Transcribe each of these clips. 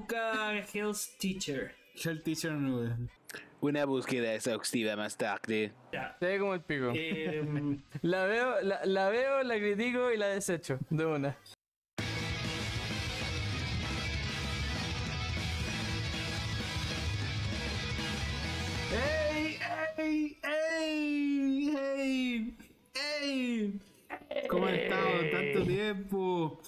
busca Hell's Teacher. Hell Teacher no, Una búsqueda exhaustiva más tarde. Ya. Se ve como el pico. Eh, La veo, la, la veo, la critico y la desecho. De una. ¡Ey! ¡Ey! ¡Ey! ¡Ey! ¡Ey! ¿Cómo has estado tanto tiempo?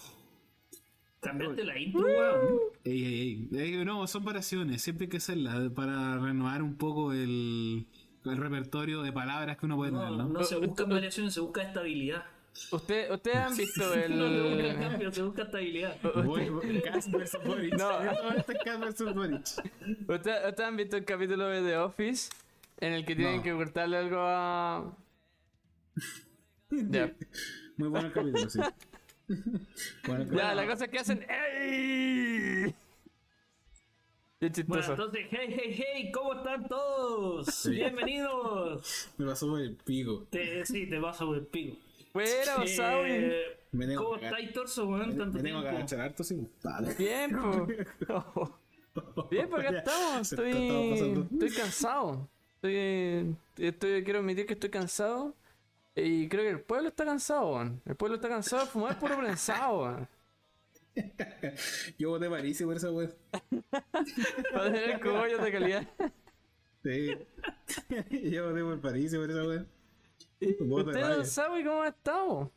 Cambiaste la intro, weón. Ey, ey, ey. Ey, No, son variaciones, siempre hay que hacerlas para renovar un poco el, el repertorio de palabras que uno puede tener, No, ¿no? no se buscan variaciones, se busca estabilidad. Usted, ¿Ustedes han visto No se busca el. cambio, se busca estabilidad. Voy, voy, Cas versus Boric. No. Esto es Boric. ¿Ustedes, ustedes han visto el capítulo de The Office? En el que tienen No. que cortarle algo a. Ya. Muy bueno el capítulo, sí. Bueno, Ya, la cosa es que hacen. ¡Ey! Bueno, entonces, hey, hey, hey, ¿cómo están todos? Bienvenidos. me pasó por el pico. Te, sí, te paso por el pico. Fuera, Osawi. Eh, Me tengo ¿Cómo estáis, torso, weón? Tanto Me tengo que agachar harto, sí. Vale. Bien, po. Bien, pues acá estamos. Estoy, estoy cansado. Estoy, estoy, quiero admitir que estoy cansado. Y creo que el pueblo está cansado, weón. El pueblo está cansado de fumar puro prensado, weón. Yo voté París por esa wea. Para tener cogollos de calidad. Sí. Yo voté por París por esa. Voto de ¿Usted, don Sawi, cómo ha estado?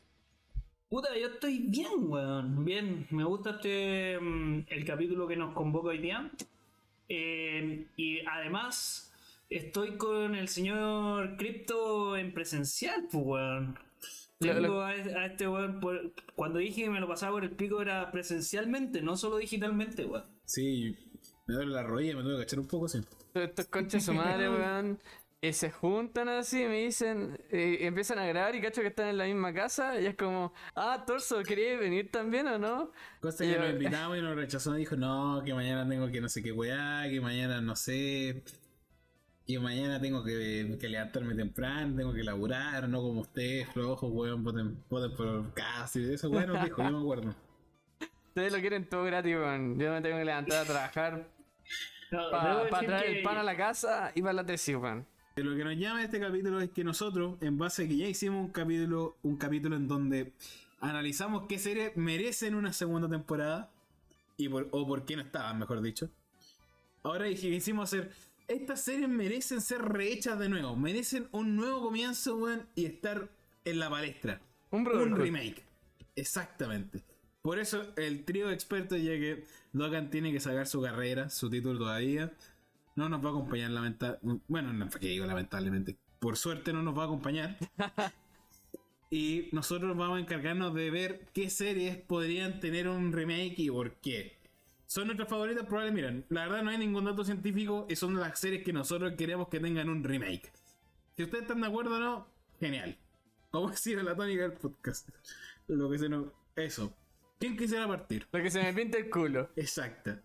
Puta, yo estoy bien, weón. Bien, me gusta este mm, el capítulo que nos convoca hoy día. Eh, y además, estoy con el señor Crypto en presencial, pues, weón. Tengo lo- a, a este weón, por- cuando dije que me lo pasaba por el pico era presencialmente, no solo digitalmente, weón. Sí, me duele la rodilla, me tengo que agachar un poco, sí. Estos conches su madre, weón. Y se juntan así y me dicen, eh, empiezan a grabar y cacho que están en la misma casa. Y es como, ah, Torso, ¿querías venir también o no? Cosa Y que nos invitamos y nos rechazó. Dijo, no, que mañana tengo que no sé qué weá, que mañana no sé. Que mañana tengo que, que levantarme temprano, tengo que laburar, no como ustedes, flojos, weón, voten, voten por casi. Eso, weón, nos dijo, yo me acuerdo. Ustedes lo quieren todo gratis, weón. Yo me tengo que levantar a trabajar No, para traer que- el pan a la casa y para la tesis, weón. De lo que nos llama este capítulo es que nosotros, en base a que ya hicimos un capítulo, un capítulo en donde analizamos qué series merecen una segunda temporada, y por, o por qué no estaban, mejor dicho. Ahora dije que hicimos hacer. Estas series merecen ser rehechas de nuevo, merecen un nuevo comienzo, weón, y estar en la palestra. Un remake. Exactamente. Por eso el trío de expertos, ya que Logan tiene que sacar su carrera, su título todavía, no nos va a acompañar lamentablemente. Bueno, no, que digo lamentablemente. Por suerte no nos va a acompañar. y nosotros vamos a encargarnos de ver qué series podrían tener un remake y por qué. Son nuestras favoritas, probablemente. Miren, la verdad no hay ningún dato científico y son las series que nosotros queremos que tengan un remake. Si ustedes están de acuerdo o no, genial. Vamos a decir la tónica del podcast. Lo que se nos. Eso. ¿Quién quisiera partir? Lo que se me pinta el culo. Exacta.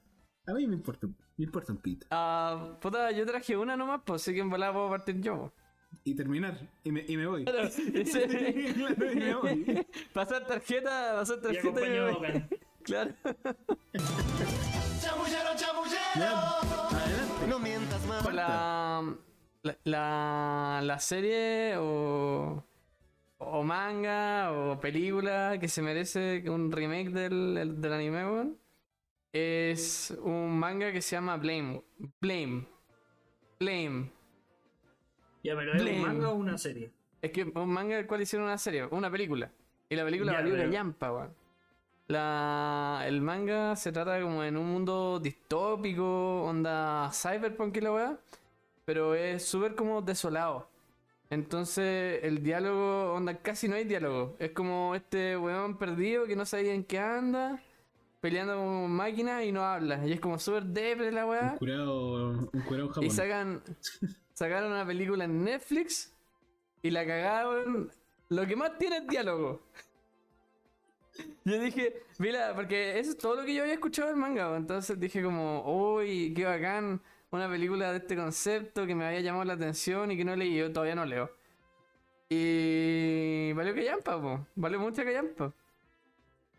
A mí me importa, me importa un pito. Ah, puta, yo traje una nomás, pues así que en volada puedo partir yo. Y terminar. Y me, y me voy. Claro, ese- Claro, y me voy. pasar tarjeta, pasar Y tarjeta y me acompañó a voy. Claro. Chamullero, chamullero. No mientas más. La, la, la, la serie o, o manga o película que se merece un remake del, el- del anime, weón, es un manga que se llama Blame. Blame. Blame. Ya, pero es Blame. un manga o una serie. Es que un manga del cual hicieron una serie, una película. Y la película Ya, valió pero- una llampa, weón. La, el manga se trata como en un mundo distópico, onda cyberpunk y la weá. Pero es súper como desolado. Entonces el diálogo, onda, casi no hay diálogo. Es como este weón perdido que no sabía en qué anda, peleando con máquinas y no habla. Y es como súper depre la weá. Un curado, un curado. Y sacan, sacaron una película en Netflix y la cagaron. Lo que más tiene es diálogo. Yo dije, mira, porque eso es todo lo que yo había escuchado del manga. Entonces dije como, uy, qué bacán, una película de este concepto que me había llamado la atención y que no leí, yo todavía no leo. Y valió que llampa, po. valió mucho que llampa.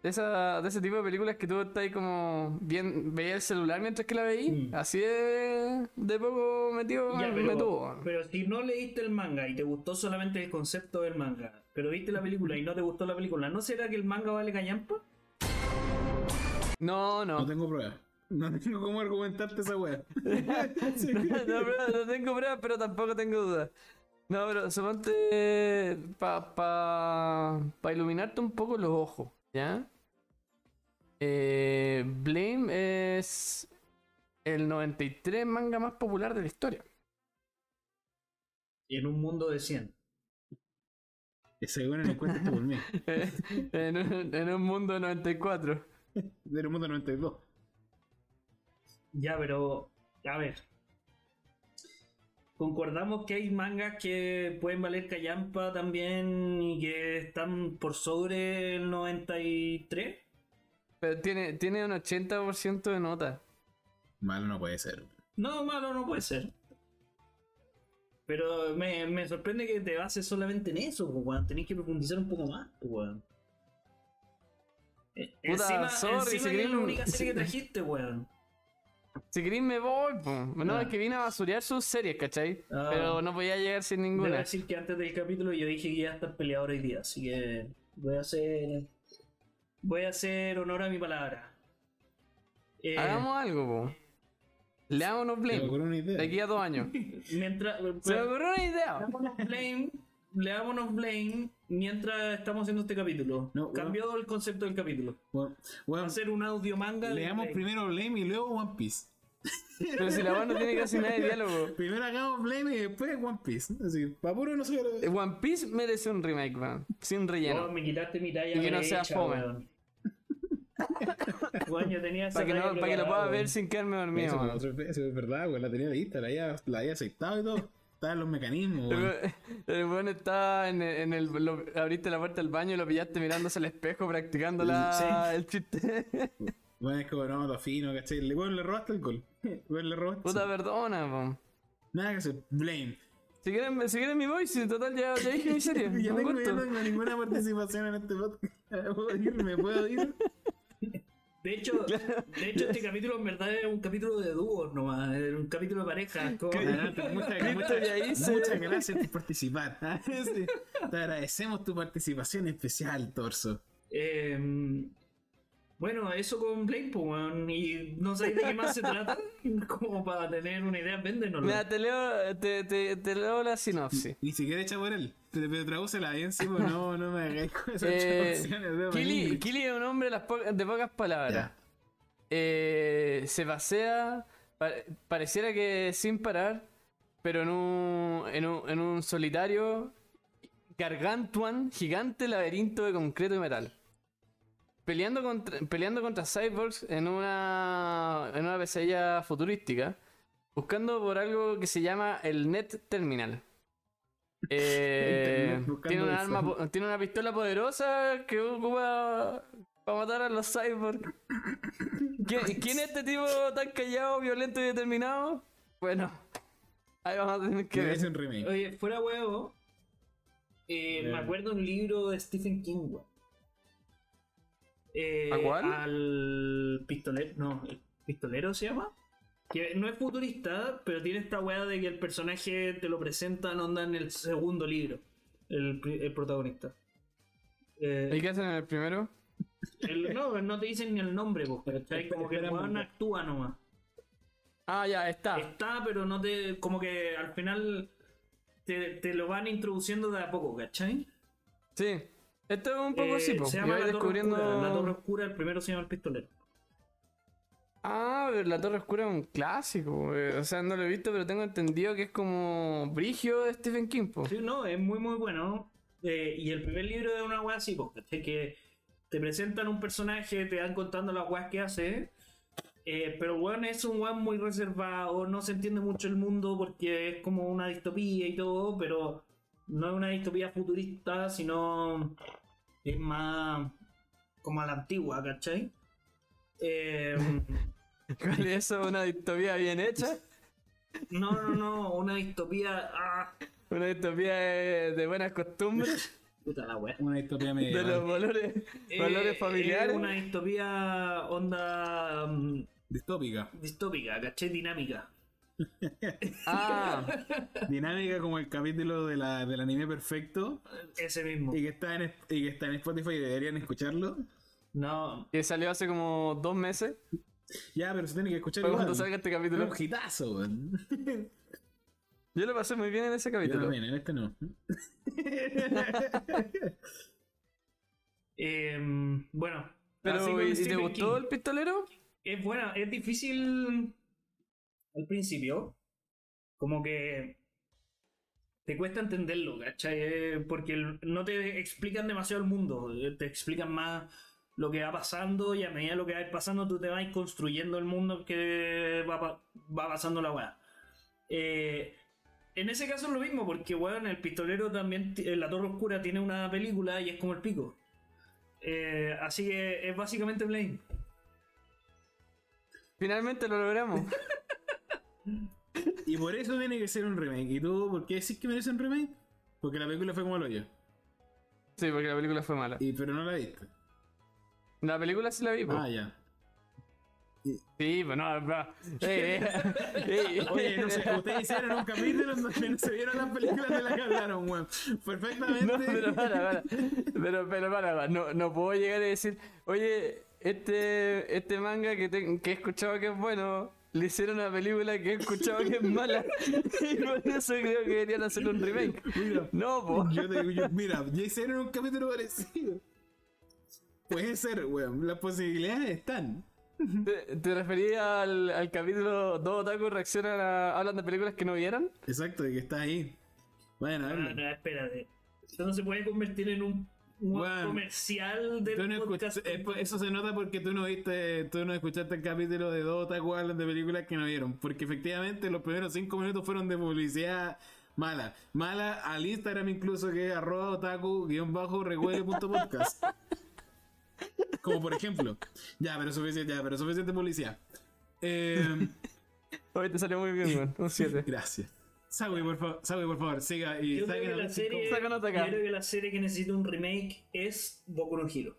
De, esa, de ese tipo de películas que tú estás ahí como bien, veías el celular mientras que la veías. Mm. Así de, de poco metido Ya, me tuvo. pero, pero si no leíste el manga y te gustó solamente el concepto del manga, pero viste la película y no te gustó la película, ¿no será que el manga vale callampa? No, no. No tengo pruebas. No tengo cómo argumentarte esa wea. No tengo pruebas, pero tampoco tengo dudas. No, pero suponte para pa, pa iluminarte un poco los ojos, ¿ya? Eh, Blame es el 93 manga más popular de la historia. Y en un mundo de 100. Ese weón no encuentro por mí. en, un, en un mundo de 94. Del mundo 92. Ya, pero, a ver. Concordamos que hay mangas que pueden valer callampa también y que están por sobre el 93. Pero tiene, tiene un 80% de nota. Malo no puede ser. No, malo no puede ser. Pero me, me sorprende que te bases solamente en eso, pues, weón. Tenés que profundizar un poco más, pues, weón. Eh, Puta, encima, sorry, encima si que es queréis- la única serie que trajiste, weón. Si querés me voy, po. No, Ah. es que vine a basurear sus series, ¿cachai? Ah. Pero no podía llegar sin Debo ninguna. decir que antes del capítulo yo dije que iba a estar peleador hoy día, así que voy a hacer. Voy a hacer honor a mi palabra. Eh, Hagamos algo, po. Leámonos Se me Blame. ocurrió una idea. De aquí a dos años. Mientras. Se me ocurrió una idea. Leámonos Blame, leámonos Blame mientras estamos haciendo este capítulo. No, Cambió el concepto del capítulo. Bueno, Va bueno, a ser un audio manga. leamos Blame. primero Blame y luego One Piece. Pero si la weá no tiene casi nada de diálogo. Primero hagamos Blame y después One Piece. Así, pa' puro no sé. Eh, One Piece merece un remake, man. Sin relleno. Oh, me quitaste mi talla. Y que no sea fome. yo tenía esa Para que, no, para que lo pueda ver sin quedarme dormido. Eso, man. otro- eso es verdad, güey. La tenía lista, la había, la había aceptado y todo. Estaban los mecanismos, El güey. weón- El weón está en el, en el- lo- abriste la puerta del baño y lo pillaste mirándose al espejo practicando la, Sí. el chiste. Bueno, es como no, lo fino, ¿cachai? Le, bueno, le robaste el gol. Bueno, le robaste. Puta perdona, po. Nada que hacer. Blame. Si quieren, si quieren mi voice, en total ya, ya dije mi serie. Yo con tengo, no tengo ninguna participación en este podcast. ¿Puedo irme? ¿Puedo ir? De hecho, de hecho, este capítulo en verdad es un capítulo de dúos nomás, es un capítulo de pareja. como- muchas, gracias por participar. Te agradecemos tu participación especial, Torso. Eh, bueno, eso con Blade, pues, weón, y no sabéis de qué más se trata, como para tener una idea, véndenoslo. Mira, te leo, te, te, te leo la sinopsis. Ni siquiera echa por él. Pero, tradúcela bien, sí, pues no, no me hagáis con esas Eh, traducciones Kili, es un hombre de, las po- de pocas palabras. Eh, se pasea, pa- pareciera que sin parar, pero en un, en un, en un solitario gargantuan, gigante laberinto de concreto y metal. Peleando contra, peleando contra cyborgs en una, en una pesadilla futurística, buscando por algo que se llama el Net Terminal. Eh, tiene, una arma, tiene una pistola poderosa que ocupa para matar a los cyborgs. ¿Quién, quién es este tipo tan callado, violento y determinado? Bueno, ahí vamos a tener que ver. es un remake. Oye, fuera huevo, eh, me acuerdo de un libro de Stephen King. Eh, ¿A cuál? Al pistolero, no, el pistolero se llama. Que no es futurista, pero tiene esta weá de que el personaje te lo presentan onda en el segundo libro. El, el protagonista. Eh, ¿Y qué hacen en el primero? el- no, no te dicen ni el nombre, pues, ¿cachai? Como que el weón actúa nomás. Ah, ya, está. Está, pero no te. Como que al final te, te lo van introduciendo de a poco, ¿cachai? Sí. Esto es un poco Eh, así, po. Se llama la Torre descubriendo. Oscura. La Torre Oscura, el primero se llama el pistolero. Ah, pero la Torre Oscura es un clásico. eh, O sea, no lo he visto, pero tengo entendido que es como Brigio de Stephen King, po. Sí, no, es muy, muy bueno. Eh, y el primer libro es una weá así, pues, ¿cachai? Que te presentan un personaje, te van contando las weas que hace. eh, pero weón es un weón muy reservado, no se entiende mucho el mundo porque es como una distopía y todo, pero no es una distopía futurista, sino es más como a la antigua, ¿cachai? Eh, ¿Cuál es eso? ¿Una distopía bien hecha? no, no, no, una distopía. ah, ¿Una distopía de, de buenas costumbres? Puta la wea. Una distopía De medieval. los valores, valores Eh, familiares. es una distopía onda mm, Distópica. distópica, ¿cachai? Dinámica. Ah, Dinámica como el capítulo de la, del anime perfecto. Ese mismo. Y que está en, y que está en Spotify y deberían escucharlo. No, que salió hace como dos meses. Ya, pero se tiene que escuchar igual. cuando salga este Es capítulo. un hitazo, weón. Yo lo pasé muy bien en ese Yo capítulo. también, en este no. Em, bueno. Pero, ¿y, y te gustó King. el pistolero? Es buena, es difícil al principio. Como que te cuesta entenderlo, ¿cachai? Eh, Porque no te explican demasiado el mundo, eh, te explican más lo que va pasando y a medida lo que va a ir pasando tú te vas construyendo el mundo que va, va pasando la weá. Eh, en ese caso es lo mismo, porque weón, el pistolero también, La Torre Oscura tiene una película y es como el pico. Eh, así que es básicamente Blame. Finalmente lo logramos. Y por eso tiene que ser un remake. ¿Y tú por qué decís que merece un remake? Porque la película fue como el hoyo. Sí, porque la película fue mala. Y, pero no la viste. La película sí la vi, po. Ah, ya. Sí, pues no, no. Ey, ey, ey. Oye, no sé, ustedes hicieron un capítulo donde no se vieron las películas de las que hablaron, weón. Perfectamente. No, pero para, para. Pero, pero para, para. No, no puedo llegar y decir, oye, este, este manga que, te- que he escuchado que es bueno, le hicieron una película que he escuchado que es mala. Y por eso creo que deberían hacer un remake. Mira, No, po. yo te digo, yo- mira, ya hicieron un capítulo parecido. Puede ser, weón. Las posibilidades están. ¿Te, te referías al, al capítulo Dos Otaku reaccionan a, hablan de películas que no vieron? Exacto, de que está ahí. Vayan a No, verlo. no, espérate. Esto no se puede convertir en un, un Bueno, comercial del no podcast. eh, eso se nota porque tú no viste, tú no escuchaste el capítulo de dos otaku hablan de películas que no vieron. Porque efectivamente los primeros cinco minutos fueron de publicidad mala. Mala al Instagram incluso que es arroba otaku guion bajo podcast. Como por ejemplo. Ya, pero suficiente, ya, pero suficiente publicidad. Eh, Hoy te salió muy bien, weón. Un 7. gracias. Sagui, por favor, Sagui, por favor, siga y Yo creo, que la serie, Saca nota acá. yo creo que la serie que necesita un remake es Boku no Hero.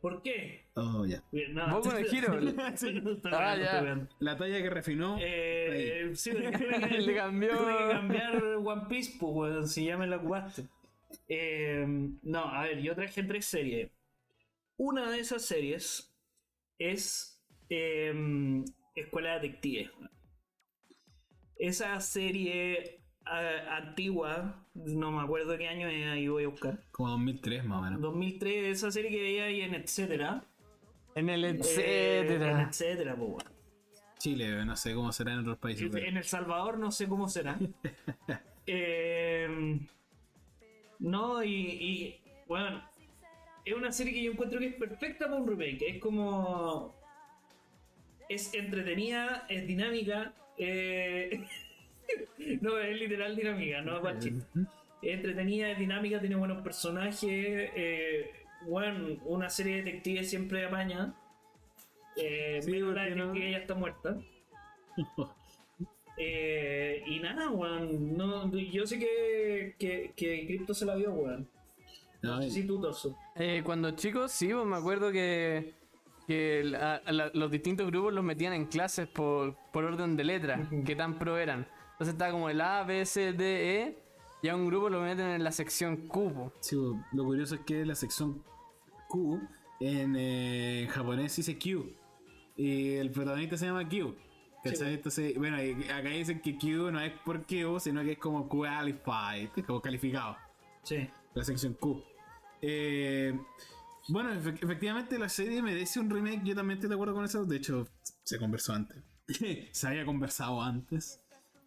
¿Por qué? Oh, ya. No, Boku no Hero. Sí. Ah, ya. La talla que refinó. Eh, sí, Le cambió. tuve que cambiar One Piece, pues, si ya me la ocupaste. Eh, no, a ver, yo traje tres series. Una de esas series es eh, Escuela de Detectives. Esa serie antigua, no me acuerdo qué año es, ahí voy a buscar. Como 2003 más o menos. 2003, esa serie que veía ahí en Etcétera. En el Eh, en etcétera. Etcétera, pues, weón. Chile, no sé cómo será en otros países. pero- En El Salvador no sé cómo será. Eh, no, y, y, bueno, es una serie que yo encuentro que es perfecta para un remake. Es como. Es entretenida, es dinámica. Eh, no, es literal dinámica, no es para chiste. Es entretenida, es dinámica, tiene buenos personajes. eh, bueno, una serie de detectives siempre apaña. Eh, Sí, no- detective ya está muerta. Eh, y nada, weón. No, yo sé que, que, que Crypto se la vio, weón. No, No sé si tú, Torso. Eh, cuando chicos, sí, pues me acuerdo que, que la- a la- los distintos grupos los metían en clases por, por orden de letra, que tan pro eran. Entonces estaba como el A, B, C, D, E, y a un grupo lo meten en la sección cubo. Sí, lo curioso es que la sección Q en, eh, en japonés dice Q. Y el protagonista se llama Q. ¿Cachai? Entonces, bueno, acá dicen que Q no es por Q, sino que es como qualified, como calificado. Sí. La sección Q. Eh, bueno, efe- efectivamente la serie merece un remake. Yo también estoy de acuerdo con eso. De hecho, se conversó antes. se había conversado antes.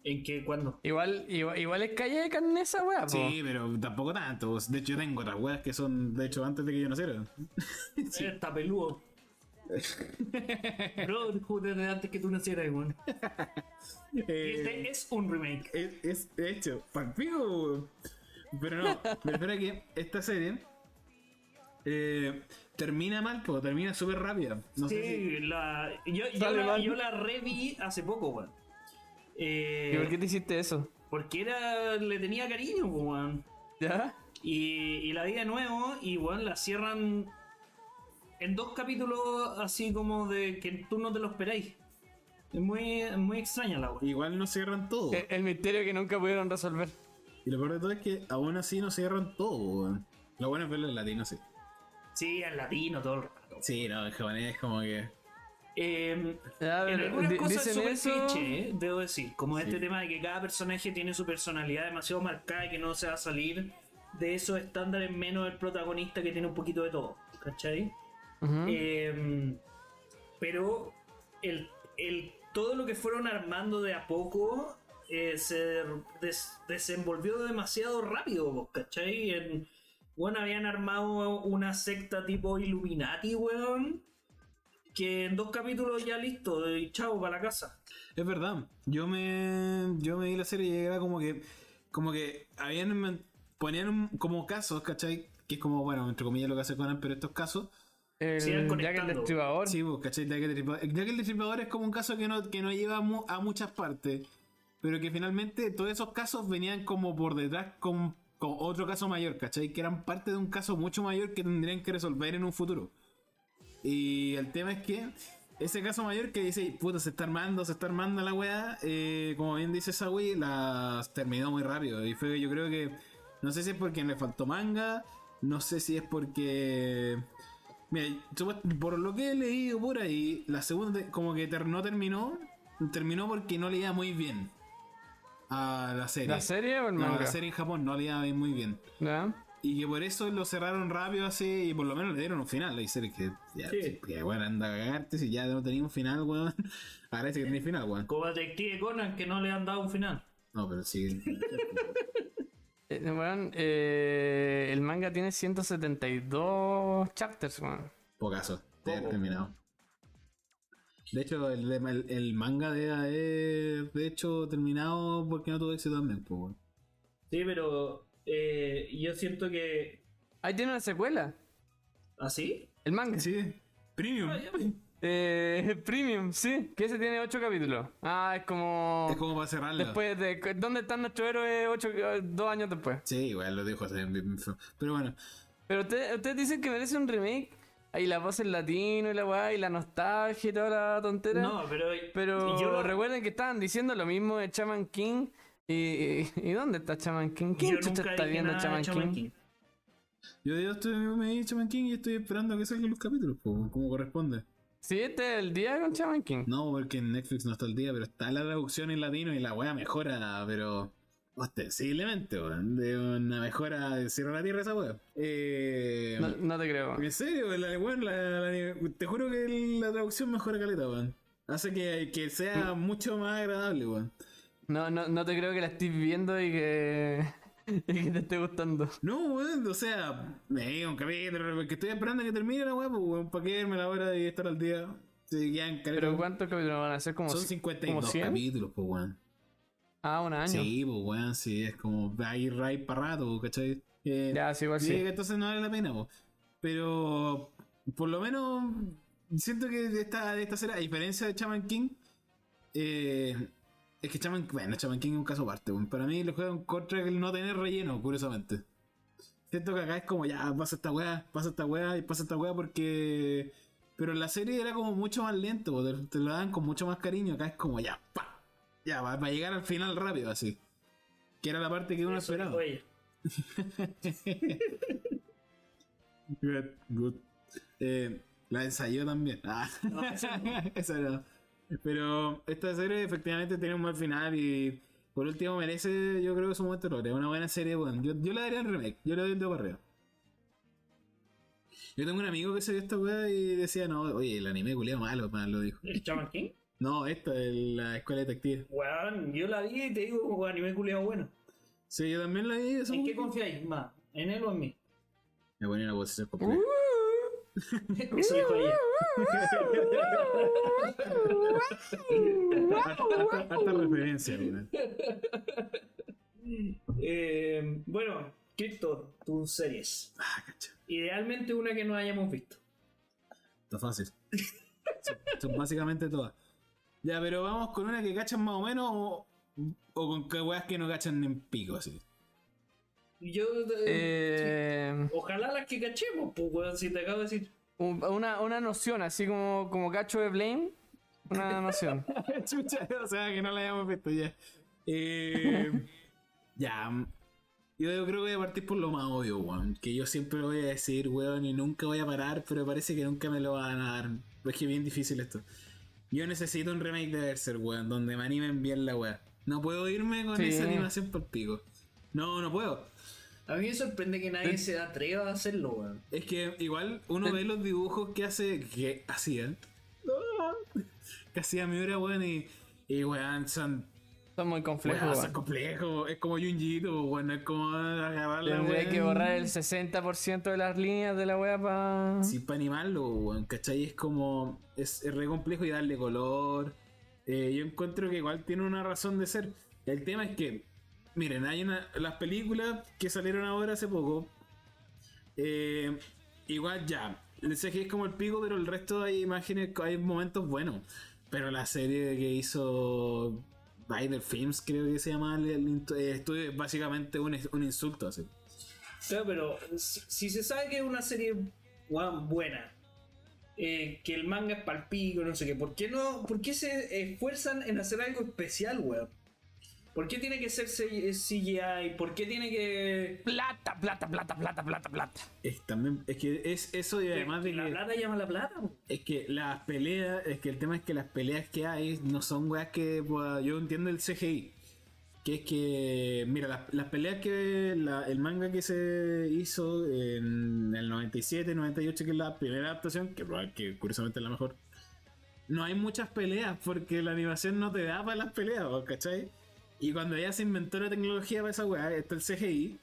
¿En qué? ¿Cuándo? Igual, igual, igual es calle de carne esa weá. Sí, pero tampoco tanto. De hecho, yo tengo otras weas que son, de hecho, antes de que yo naciera. Eh, Está peludo. Bro, desde antes que tú nacieras, weón. Y Eh, Este es un remake. es, es de hecho, palpico. Pero no, me refiero a que esta serie eh, termina mal, pues termina súper rápida. No sé si- sí, la, yo, la, yo la reví hace poco, weón. Eh, ¿Y por qué te hiciste eso? Porque era, le tenía cariño, weón. ¿Ya? Y, y la vi de nuevo y bueno, la cierran en dos capítulos así como de que tú no te lo esperáis. Es muy, muy extraña la wea. Igual no cierran todo. El, el misterio que nunca pudieron resolver. Y lo peor de todo es que aún así no cierran todo, weón. Lo bueno es verlo en latino, sí. Sí, en latino todo el rato. Sí, no, en japonés es como que. Eh, Ya, en algunas cosas dicen súper eso. cliché, ¿eh? debo decir. Como este tema de que cada personaje tiene su personalidad demasiado marcada y que no se va a salir de esos estándares menos el protagonista que tiene un poquito de todo. ¿Cachai? Eh, pero el, el- todo lo que fueron armando de a poco eh, se des- desenvolvió demasiado rápido, vos, ¿cachai? En, bueno, habían armado una secta tipo Illuminati, weón. Que en dos capítulos ya listo, y chao, para la casa. Es verdad. Yo me. Yo me vi la serie y era como que. Como que habían. Ponían como casos, ¿cachai? Que es como, bueno, entre comillas lo que hace Conan, pero estos casos. El Jack el conectando. Destripador. Sí, pues, ¿cachai? Jack el Destripador. Jack el Destripador es como un caso que no, que no lleva mu- a muchas partes. Pero que finalmente todos esos casos venían como por detrás con, con otro caso mayor, ¿cachai? Que eran parte de un caso mucho mayor que tendrían que resolver en un futuro. Y el tema es que ese caso mayor que dice, puta, se está armando, se está armando la weá, eh, como bien dice esa wey, la terminó muy rápido. Y fue, yo creo que, no sé si es porque le faltó manga, no sé si es porque... Mira, por lo que he leído por ahí, la segunda como que no terminó, terminó porque no le iba muy bien a la serie. ¿La serie o el No, manga? la serie en Japón no le iba muy bien. ¿Ya? Y que por eso lo cerraron rápido así y por lo menos le dieron un final. Hay series que, ya, Sí. que bueno, anda a cagarte si ya no tenía un final, weón. Agradece que tenía final, weón. Como Detective Conan, que no le han dado un final. No, pero sí. Eh, weón, eh, el manga tiene 172 chapters, weón. Pocaso, Poco. terminado. De hecho, el, el- el manga de EA es, de hecho, terminado porque no tuvo éxito también, pues, weón. Sí, pero eh, yo siento que. Ahí tiene una secuela. ¿Así? El manga. Sí, premium. Eh, Premium, sí. Que ese tiene 8 capítulos. Ah, es como. Es como para cerrarlo. Después de. ¿Dónde están nuestros héroes? Ocho, eh, dos años después. Sí, weón, lo dijo. Pero bueno, Pero usted- ustedes dicen que merece un remake. Ahí la voz en latino y la weá, y la nostalgia y toda la tontera. No, pero. Pero yo, recuerden que estaban diciendo lo mismo de Chaman King. ¿Y, y, dónde está Chaman King? ¿Quién yo chucha nunca está viendo Chaman King? yo, yo estoy, me he dicho Man King y estoy esperando a que salgan los capítulos, como corresponde. Sí, este es el día con Chaman King. No, porque en Netflix no está el día, pero está la traducción en latino y la weá mejora, pero ostensiblemente, weón. De una mejora de cielo a la tierra esa weá. Eh, No, no te creo. En serio, la, weón, la- la- te juro que la traducción mejora caleta, weón. Hace que, que sea mucho más agradable, weón. No, no, no te creo que la estés viendo y que, y que te esté gustando. No, weón, o sea, me digo un capítulo, que estoy esperando a que termine la pues, weón, para que verme la hora y estar al día. Sí, caleta. Pero ¿cuántos capítulos van a ser? Como, Son ci- 52 como 100? capítulos, pues, weón. Ah, un año. Sí, pues weón, sí, es como ahí raid para rato, ¿cachai? Eh, Ya, sí, igual sí, sí. entonces no vale la pena, pues. Pero por lo menos siento que de esta, de esta serie, a diferencia de Chaman King, eh, es que Chaman, bueno, Chaman King es un caso aparte, weón. Para mí le juegan contra el no tener relleno, curiosamente. Siento que acá es como ya, pasa esta weá, pasa esta weá y pasa esta weá porque. Pero en la serie era como mucho más lento, te, te lo daban con mucho más cariño. Acá es como ya, pa, ya, va, va a llegar al final rápido así. Que era la parte que uno Eso esperaba. Good, good. Eh, la ensayó también. Ah, esa no. Pero esta serie efectivamente tiene un buen final y por último merece, yo creo que su momento. Es una buena serie, bueno. Yo, yo le daría el remake, yo le doy el para arriba. Yo tengo un amigo que se vio esta weá y decía, no, oye, el anime culiado malo, man, lo dijo. ¿El Shaman King? No, esta es la escuela detective. Weón, yo la vi y te digo, un anime culiado bueno. Sí, yo también la vi. ¿En qué confiáis más? ¿En él o en mí? Me ponía una posición completa. Eso dijo ella. Harta referencia. Eh, bueno, Crypto, tus series. Ah, cacha. Idealmente una que no hayamos visto. Está fácil. son, son básicamente todas. Ya, pero vamos con una que cachan más o menos o, o con que weas que no cachan ni en pico, así. Yo. eh, Eh, Ojalá las que cachemos, pues, weón, si te acabo de decir. un- una, una noción, así como, como cacho de Blame. Una noción. Chucha, o sea, que no la hayamos visto ya. Eh, ya. mm, Yo creo que voy a partir por lo más obvio, weón. Que yo siempre lo voy a decir, weón, y nunca voy a parar, pero parece que nunca me lo van a dar. Es que es bien difícil esto. Yo necesito un remake de Berserk, weón, donde me animen bien la weá. No puedo irme con Sí. esa animación por pico. No, no puedo. A mí me sorprende que nadie se atreva a hacerlo, weón. Es que igual uno ve los dibujos que hace. que hacía. Que hacía Miura, weón, y. Y weón, son. Son muy complejos. Weón. son complejos. Es como Junjito, weón, no es como agarrar la Tendría weá que borrar el 60% de las líneas de la wea para. Sí, para animarlo, weón, ¿cachai? Es como. Es, es re complejo y darle color. Eh, yo encuentro que igual tiene una razón de ser. El tema es que. Miren, hay una. Las películas que salieron ahora hace poco. eh, igual ya. El CGI es como el pico, pero el resto hay imágenes, hay momentos buenos. Pero la serie que hizo Bider Films, creo que se llama el, eh, estudio, es básicamente un, un insulto así. Claro, pero si, se sabe que es una serie buena, eh, que el manga es palpico, no sé qué, ¿por qué no? ¿Por qué se esfuerzan en hacer algo especial, weón? ¿Por qué tiene que ser CGI? ¿Por qué tiene que. Plata, plata, plata, plata, plata, plata. Es, también, es que es eso y además de la plata llama la plata? Es que las peleas, es que el tema es que las peleas que hay no son weas que pueda- yo entiendo el CGI. Que es que, mira, las, las peleas que la- el manga que se hizo en el 97, 98, que es la primera adaptación, que, que curiosamente es la mejor, no hay muchas peleas porque la animación no te da para las peleas, ¿vos ¿cachai? Y cuando ya se inventó la tecnología para esa wea, está el CGI,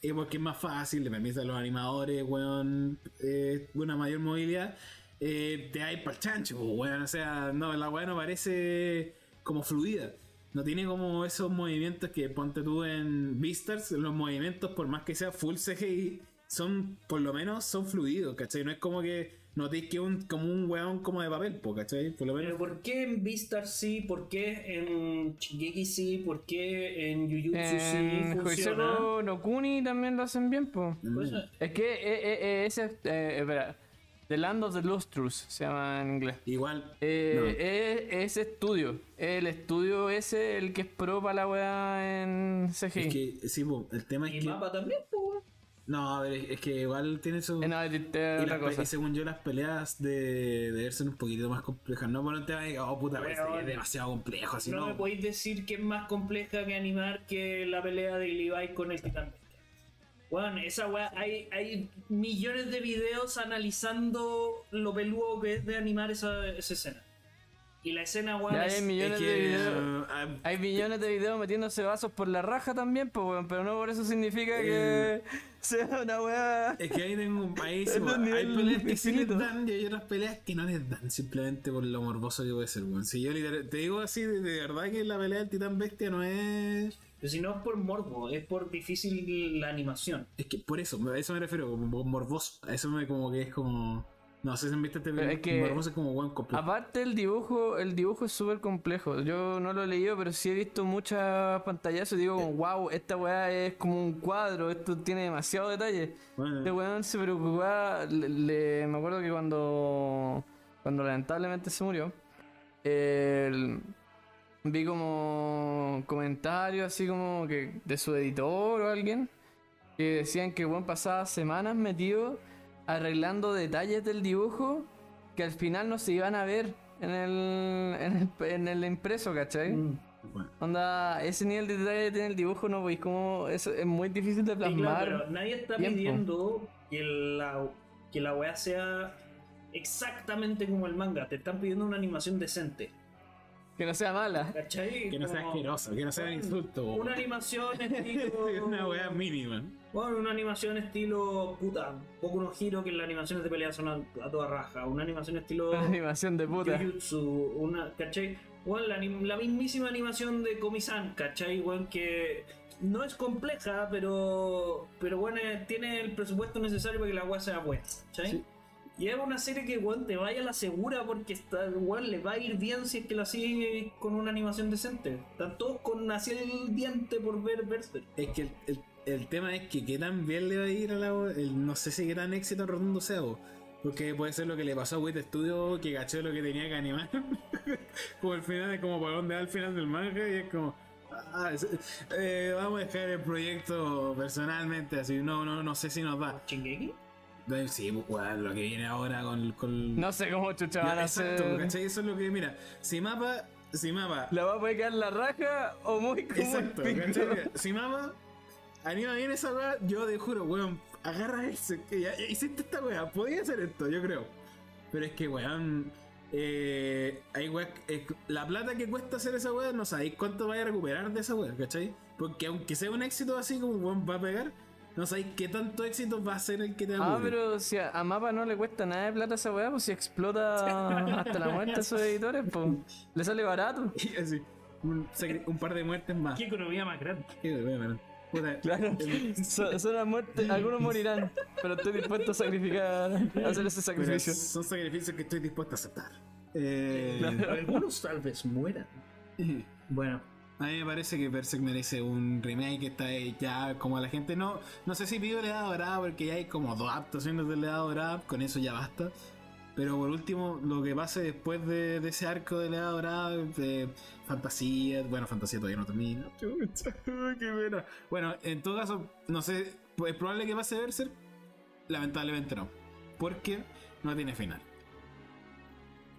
eh, porque es más fácil, le permite a los animadores, weón, eh, una mayor movilidad, eh, te hay para el chancho, pues, weón. O sea, no, la weá no parece como fluida. No tiene como esos movimientos que ponte tú en Beastars, los movimientos, por más que sea full CGI, son, por lo menos, son fluidos, ¿cachai? No es como que notéis que un, como un weón como de papel, po, ¿cachai? Por lo menos. Pero ¿por qué en Beastars sí? ¿Por qué en Shingeki sí? ¿Por qué en Jujutsu sí En funciona? No Kuni también lo hacen bien, po. Pues, Es que eh, eh, eh, ese. Eh, espera. The Land of the Lustrous se llama en inglés. Igual. Eh, no. es, ese estudio. El estudio ese, el que es pro para la weá en CGI. Es que, sí, po, el tema y es que. mapa también, pues, weón. No, a ver, es que igual tiene su. Eh, no, es- es Y, otra las pe- cosa. y según yo, las peleas de, de ser un poquito más complejas. No por un tema de, oh puta, Pero- pero es demasiado complejo. Así no, no, me podéis decir que es más compleja que animar que la pelea de Levi con el titán. Weón, esa weá, hay, hay millones de videos analizando lo peludo que es de animar esa, esa escena. Y la escena, weón, Ya es- hay millones Es de que. videos. ah, Hay millones de videos metiéndose vasos por la raja también, pues, weón, pero no por eso significa que sea una weá. es que ahí tengo un país. Hay peleas que sí les dan y hay otras peleas que no les dan. Simplemente por lo morboso que puede ser, weón. Si yo te digo así, de, de verdad que la pelea del titán bestia no es. Pero si no es por morbo, es por difícil la animación. Es que por eso, a eso me refiero, como morboso. A eso me como que es como. No sé si han visto este Pero es que- como weón complejo. Aparte el dibujo, el dibujo es súper complejo. Yo no lo he leído, pero sí he visto muchas pantallazos y digo, wow, esta weá es como un cuadro, esto tiene demasiado detalle. Bueno, Este weón se preocupaba, le, le- me acuerdo que cuando, cuando lamentablemente se murió, el- vi como comentarios así como que de su editor o alguien que decían que el weón pasaba semanas metido arreglando detalles del dibujo que al final no se iban a ver en el, en el, en el impreso, ¿cachai? bueno. Onda, ese nivel de detalle que tiene el dibujo, no veis como eso es muy difícil de Sí, claro, plasmar. pero nadie está tiempo. pidiendo que la, que la weá sea exactamente como el manga. Te están pidiendo una animación decente. Que no sea mala. ¿Cachai? Que no sea Como asqueroso, que no sea un insulto. Una animación estilo. una weá mínima. Bueno, una animación estilo. Puta. Poco no giro que las animaciones de pelea son a, a toda raja. Una animación estilo. Una animación de puta. Jujutsu, una, ¿cachai? Bueno, la, anim- la mismísima animación de Komi-san, ¿cachai? Bueno, que no es compleja, pero pero bueno, eh, tiene el presupuesto necesario para que la weá sea buena, ¿cachai? Sí. Y es una serie que, weón, te vaya a la segura porque está, weón, le va a ir bien si es que la sigue con una animación decente. Están todos con así el diente por ver Berserk. Es que el, el- el tema es que qué tan bien le va a ir a la el- no sé si qué tan éxito rotundo sea, bo. porque puede ser lo que le pasó a Wit Studio que cachó lo que tenía que animar. como el final, es como para dónde va el final del manga y es como ah, eh, vamos a dejar el proyecto personalmente, así no, no, no sé si nos da. ¿Shingeki? Eh, Sí, weón, lo que viene ahora con, con... No sé cómo chucha van a exacto, hacer. ¿cachai? Eso es lo que, mira, si mapa, si mapa ¿La va a quedar la raja o muy como el Exacto? ¿cachai? Si mamá anima bien esa weá, yo te juro, weón, agarra ese. que Ya, ya hiciste esta weá, podía hacer esto, yo creo. Pero es que, weón, eh, hay weá, es- la plata que cuesta hacer esa weá, no sabéis cuánto vaya a recuperar de esa weá, ¿cachai? Porque aunque sea un éxito así como weón va a pegar, no sabéis qué tanto éxito va a ser el que te va a Ah, pero si a, a Mapa no le cuesta nada de plata esa weá, pues si explota hasta la muerte a sus editores, pues le sale barato. Y así, un, par de muertes más. ¿Qué economía más grande? Qué weá, Puta, Claro, son, son las muertes, algunos morirán, pero estoy dispuesto a sacrificar, a hacer ese pero sacrificio. son sacrificios que estoy dispuesto a aceptar. Eh, Algunos tal vez mueran. Bueno, A mí me parece que Berserk merece un remake, está ahí ya como a la gente no, no sé si pido Edad Dorada porque ya hay como dos adaptaciones de Edad Dorada, con eso ya basta. Pero por último, lo que pase después de, de ese arco de Edad Dorada, de fantasía, bueno, fantasía todavía no termina. Chucha, qué pena. Bueno, en todo caso, no sé, ¿es probable que pase Berserk? Lamentablemente no, porque no tiene final.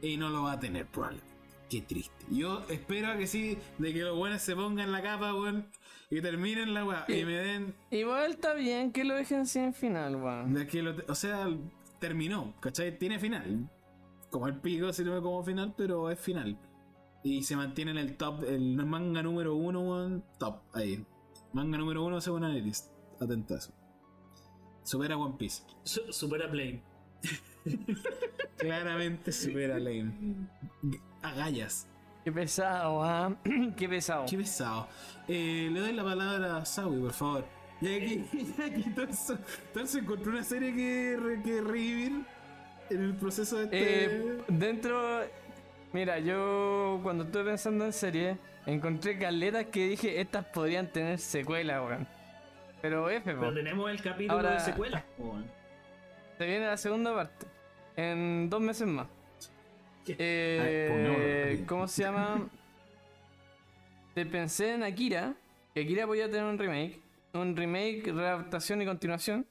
Y no lo va a tener probablemente. Qué triste. Yo espero que sí, de que los buenos se pongan la capa, weón, y terminen la weá. Y me den. Igual está bien que lo dejen sin final, weón. De que lo, o sea, terminó, ¿cachai? Tiene final. Como el pico sirve como final, pero es final. Y se mantiene en el top, el manga número uno, weón, top, ahí. Manga número uno según Analyst. Atento a eso. Supera One Piece. su- supera Play. Claramente supera Lane. Agallas. Qué pesado, ah. Qué pesado. Qué pesado. Eh, le doy la palabra a Sawi, por favor. Ya que, ya que Torso, Torso encontró una serie que, que revivir en el proceso de este. Eh, dentro. Mira, yo cuando estuve pensando en serie, encontré caletas que dije estas podrían tener secuela, weón. Pero F. Pero tenemos el capítulo Ahora- de secuela. weón. Se viene la segunda parte. En dos meses más. Eh, pongámoslo. ¿Cómo se llama? Te pensé en Akira. Que Akira podía tener un remake. Un remake, readaptación y continuación.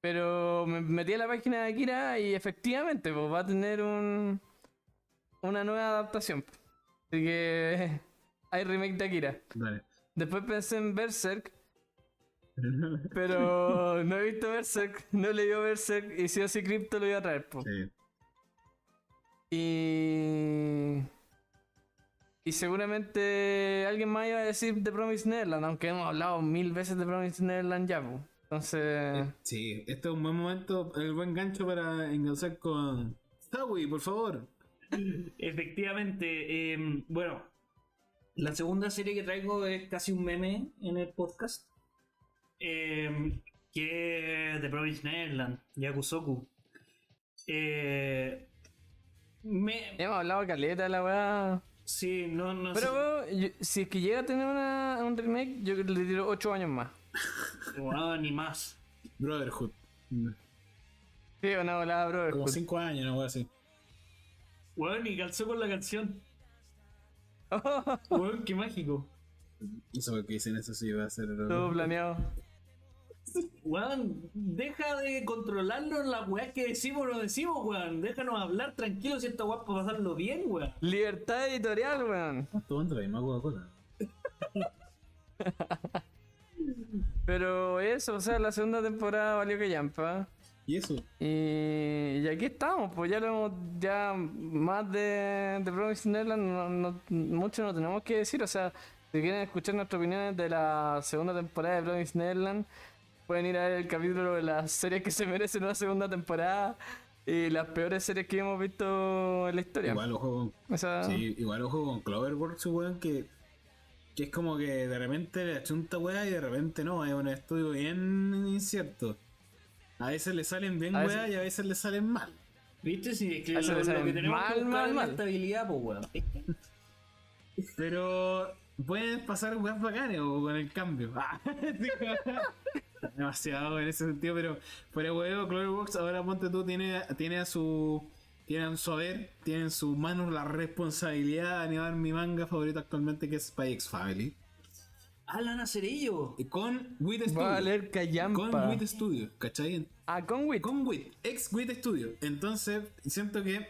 Pero me metí a la página de Akira y efectivamente pues, va a tener un una nueva adaptación. Así que hay remake de Akira. Dale. Después pensé en Berserk. Pero no he visto Berserk, no he leído Berserk y si o sí Crypto lo iba a traer. po. Sí. Y. Y seguramente alguien más iba a decir The Promised Neverland, aunque hemos hablado mil veces de Promised Neverland ya. po. Entonces. Sí, este es un buen momento, el buen gancho para engauzar con Sawi, por favor. Efectivamente, eh, bueno, la segunda serie que traigo es casi un meme en el podcast. Eh, que es The Promised Neverland, Yakusoku. Eh, me, Hemos hablado caleta de la weá. sí, no, no Pero sé. weón, yo- si es que llega a tener una, un remake, yo le tiro 8 años más. Bueno, ni más. Brotherhood. Sí, una volada, bro. Como 5 años, no voy así. Bueno, y calzó con la canción. Bueno, qué mágico. No sé por qué dicen eso, sí va a ser. Todo planeado. Weón, deja de controlarnos las weas que decimos o no decimos, weón. Déjanos hablar tranquilos y esta weá para pasarlo bien, weón. Libertad editorial, weón. Tomando la misma Coca-Cola. Pero eso, o sea, la segunda temporada valió que llampa. ¿Y eso? Y, y aquí estamos, pues ya lo hemos, ya más de, de Neverland, no, no- mucho no tenemos que decir, o sea, si quieren escuchar nuestras opiniones de la segunda temporada de Promised Neverland, pueden ir a ver el capítulo de las series que se merecen una segunda temporada y las peores series que hemos visto en la historia. Igual ojo con O sea, Sí, igual ojo con Cloverworks, weón, que, que es como que de repente le achunta weá y de repente no, es un estudio bien incierto. A veces le salen bien A weá veces- y a veces le salen mal. ¿Viste? Si es que lo, lo tenemos mal, que mal, mal. estabilidad, pues, weón. Pero pueden pasar weas bacanes o con el cambio. Ah, Demasiado en ese sentido, pero fuera huevo, Cloverbox ahora ponte tú tiene, tiene a su tiene a su haber, tiene en sus manos la responsabilidad de animar mi manga favorito actualmente que es Spy X Family. Alan Acerillo. Y con Wit Studio. Va a leer Callampa. Con Wit Studio, ¿cachai? Ah, con Wit. Con Wit, ex Wit Studio. Entonces, siento que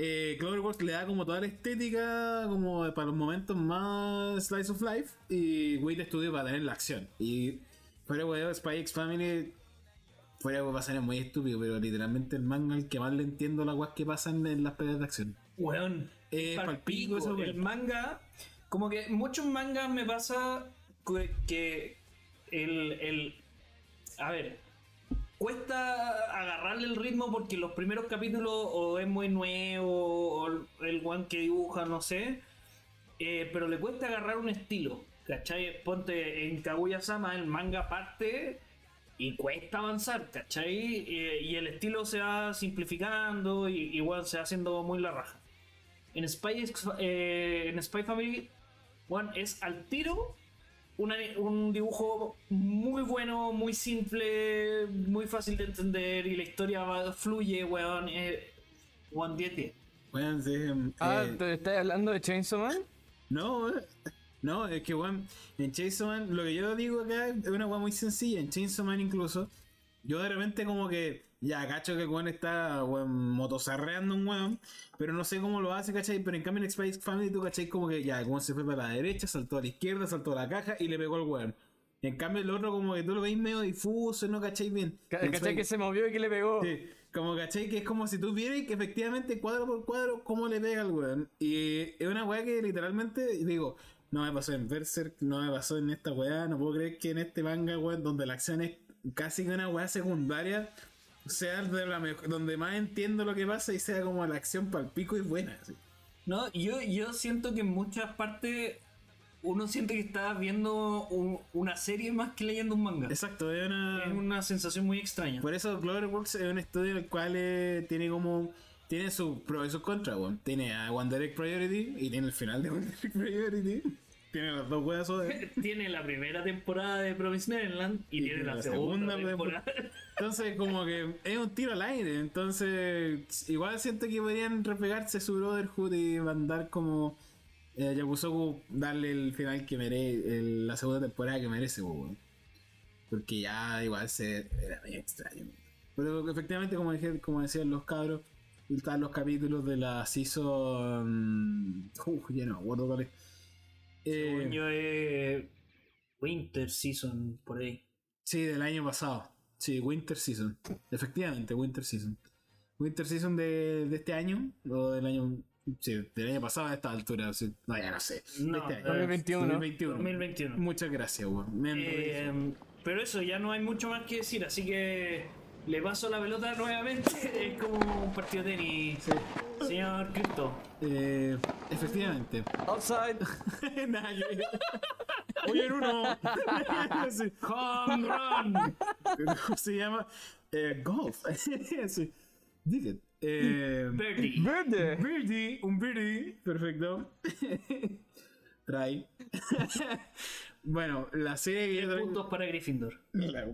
eh, Cloverworks le da como toda la estética como para los momentos más slice of life y Wit Studio para tener la acción. Y fuera weón, Spy X Family fuera va a ser muy estúpido, pero literalmente el manga el que más le entiendo las weas que pasan en las peleas de acción. Weón. Eh, palpico, palpico el manga. Como que muchos mangas me pasa que el, el. A ver. Cuesta agarrarle el ritmo porque los primeros capítulos o es muy nuevo o el one que dibuja, no sé. eh, pero le cuesta agarrar un estilo. ¿Cachai? Ponte en Kaguya-sama, el manga parte y cuesta avanzar, ¿cachai? Eh, y el estilo se va simplificando y igual se va haciendo muy la raja. En Spy, eh, en Spy Family, bueno, es al tiro una- un dibujo muy bueno, muy simple, muy fácil de entender y la historia va- fluye, weón. Eh, weón, 10 10. Weón, sí, em, Ah, eh, ¿te estás hablando de Chainsaw Man? No, eh, no, es que weón, en Chainsaw Man, lo que yo digo acá es una weá muy sencilla, en Chainsaw Man incluso, yo de repente como que, ya, cacho que el weón está weón, motosarreando un weón, pero no sé cómo lo hace, ¿cachai? Pero en cambio en Spice Family tú, ¿cachai? Como que ya, el weón se fue para la derecha, saltó a la izquierda, saltó a la caja y le pegó al weón. En cambio el otro como que tú lo veis medio difuso, ¿no? ¿Cachai? Bien. Ca- En ¿Cachai que se movió y que le pegó? Sí, como caché que es como si tú vieras que efectivamente cuadro por cuadro cómo le pega al weón. Y es una weá que literalmente digo, no me pasó en Berserk, no me pasó en esta weá, no puedo creer que en este manga, weón, donde la acción es casi que una weá secundaria, sea de la mejo- donde más entiendo lo que pasa y sea como la acción pal pico y buena. así. No, yo, yo siento que en muchas partes uno siente que está viendo un- una serie más que leyendo un manga. Exacto, es una... Es una sensación muy extraña. Por eso Cloverworks es un estudio el cual eh, tiene como. Tiene sus pros y sus contras, weón. Tiene a One Direct Priority y tiene el final de One Direct Priority. Tiene las dos weas de. tiene la primera temporada de Promise Neverland y, tiene la, segunda, temporada. Entonces, como que es un tiro al aire. Entonces, igual siento que podrían repegarse su Brotherhood y mandar como. Eh, Yakusoku darle el final que merece. la segunda temporada que merece, weón. Porque ya igual se. Era medio extraño. Pero efectivamente, como, dije, como decían los cabros, están los capítulos de la season. Uf, ya no me acuerdo cuál es. Eh, Según yo es Winter Season, por ahí. Sí, del año pasado. Sí, Winter Season. Efectivamente, Winter Season. Winter Season de, de este año, o del año. Sí, del año pasado a esta altura. sí. no, ya no sé. No, este año. 2021. 2021. 2021. Muchas gracias, weón. Eh, pero eso, ya no hay mucho más que decir, así que le paso la pelota nuevamente. Es como un partido de tenis. Señor Cristo. Eh, efectivamente. Outside. Ver. Oye, en uno. Sí. Home run. ¿Cómo se llama? Eh, golf. sí. It. Eh. Birdie, un birdie, perfecto. Try. Bueno, la serie que Puntos para Gryffindor. La.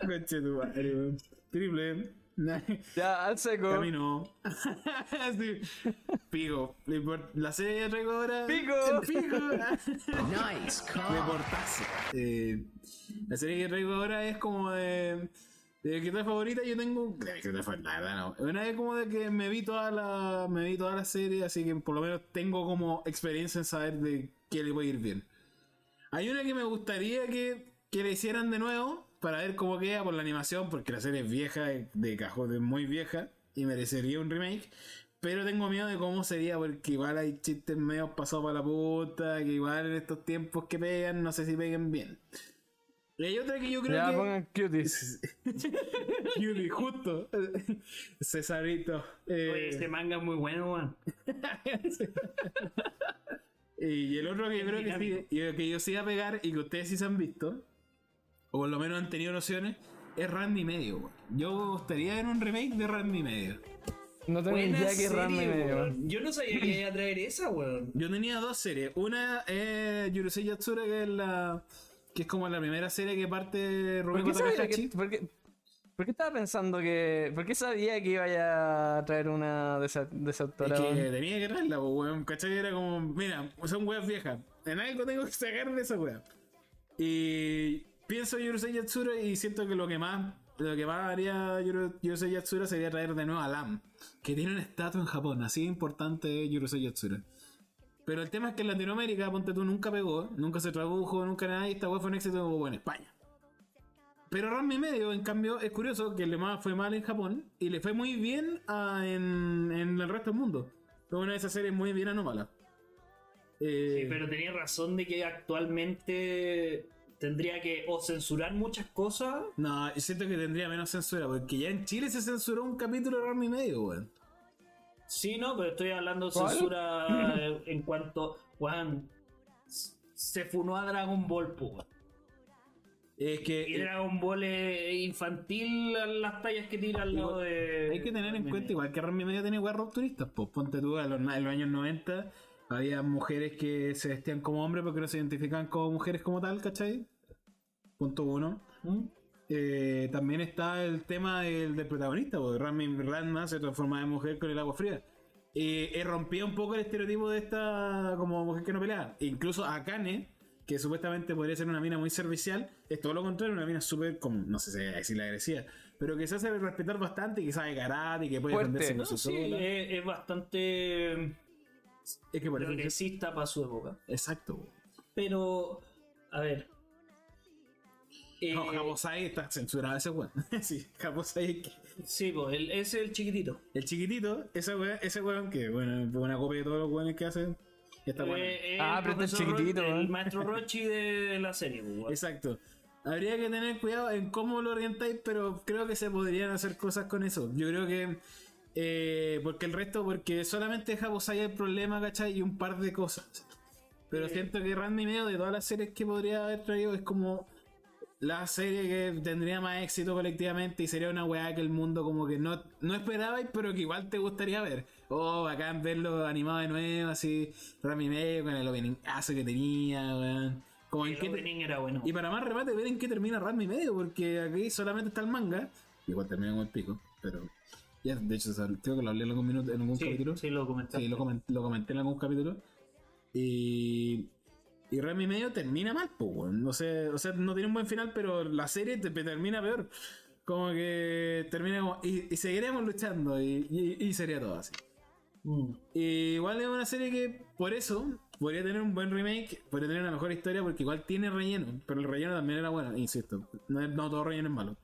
Conche tu madre, weón. Triple. Ya, al seco. Camino. Sí. Import- La serie que traigo ahora. Pico. Pico. nice. Reportazo. Eh, la serie que traigo ahora es como de. De escritora favorita yo tengo. De favorita, la verdad no. Una vez como de que me vi toda la. Me vi toda la serie, así que por lo menos tengo como experiencia en saber de qué le puede ir bien. Hay una que me gustaría que, que le hicieran de nuevo para ver cómo queda por la animación, porque la serie es vieja, de cajón, es muy vieja y merecería un remake. Pero tengo miedo de cómo sería, porque igual hay chistes medio pasados para la puta, que igual en estos tiempos que pegan, no sé si peguen bien. Y hay otra que yo creo Ya que. pongan cuties. Cutie, justo. Cesarito. Eh, Oye, este manga es muy bueno, weón. Y el otro que yo creo que, sí, y que yo sí iba a pegar y que ustedes sí se han visto, o por lo menos han tenido nociones, es Randy Medio. weón. Yo me gustaría ver un remake de Randy Medio. No tengo Buena idea que es serie, Ranma y medio. weón. Yo no sabía que iba a traer esa, weón. Yo tenía dos series. Una es Yurusei Yatsura, que es la. Que es como la primera serie que parte ¿Por qué, sabía Takahashi. que, por, qué, por qué estaba pensando que. ¿Por qué sabía que iba a traer una de esas de esa Es autora, que weón? tenía que traerla, weón. ¿Cachai? Era como, mira, son weas viejas. En algo tengo que sacar de esa wea. Y pienso en Yurusei Yatsura y siento que lo que más. Lo que más haría Yuru- Yurusei Yatsura sería traer de nuevo a Lam, que tiene un estatus en Japón, así de importante es Yurusei Yatsura. Pero el tema es que en Latinoamérica, ponte tú, nunca pegó, nunca se tradujo, nunca nada, y esta wea fue un éxito como en España. Pero Ranma y medio, en cambio, es curioso que le fue mal en Japón y le fue muy bien a- en, en el resto del mundo. Fue una de esas series muy bien anómalas. Eh, Sí, pero tenía razón de que actualmente tendría que o censurar muchas cosas. No, yo siento que tendría menos censura, porque ya en Chile se censuró un capítulo de Ranma y medio, weón. Sí, no, pero estoy hablando de censura en cuanto, s- se funó a Dragon Ball, weón. Es que Y eh, Dragon Ball es infantil las tallas que tira al lado de. hay que tener en cuenta, igual que Ranma y medio tiene weas rupturistas, pues ponte tú, en los, en los años 90 había mujeres que se vestían como hombres porque no se identificaban como mujeres como tal, ¿cachai? Punto uno. ¿Mm? Eh, también está el tema del, del protagonista, porque Ranma, Ranma se transforma en mujer con el agua fría. Eh, eh, rompía un poco el estereotipo de esta como mujer que no pelea. E incluso Akane, que supuestamente podría ser una mina muy servicial, es todo lo contrario, una mina súper, como, no sé si decirle agresiva, pero que se hace respetar bastante y que sabe karate y que puede defenderse No, por sí es, es bastante Es que por eso. progresista para su época. Exacto. Pero, a ver. Eh, No, Jabosai está censurado ese weón. sí, Jabosai sí, pues, el- ese es el chiquitito. El chiquitito, ese weón, ese weón que, bueno, es una copia de todos los weones que hacen. Está bueno. Eh, eh, Ah, el pero es profesor Ro- chiquitito, El maestro Rochi de la serie, pues, weón. Exacto. Habría que tener cuidado en cómo lo orientáis, pero creo que se podrían hacer cosas con eso. Yo creo que. eh, porque el resto, porque solamente Jabosai el problema, ¿cachai? Y un par de cosas. Pero siento que Randy medio de todas las series que podría haber traído es como la serie que tendría más éxito colectivamente y sería una weá que el mundo como que no, no esperabais, pero que igual te gustaría ver. Oh, bacán verlo animado de nuevo, así, Rami medio con el openingazo que tenía, weón. Como en El qué opening era bueno. y para más remate, ver en qué termina Ranma y medio, porque aquí solamente está el manga. Igual termina con el pico, pero. Ya, de hecho, creo que lo hablé en algún minuto, en algún sí, capítulo. sí, lo comentaste. Sí, lo, comen- lo comenté en algún capítulo. Y. Y Ranma y medio termina mal, pues, weón. No sé, o sea, no tiene un buen final, pero la serie te, te termina peor. Como que termina como. Y, y seguiremos luchando, y, y- y sería todo así. Mm. Igual es una serie que, por eso, podría tener un buen remake, podría tener una mejor historia, porque igual tiene relleno, pero el relleno también era bueno, insisto. No, no todo relleno es malo.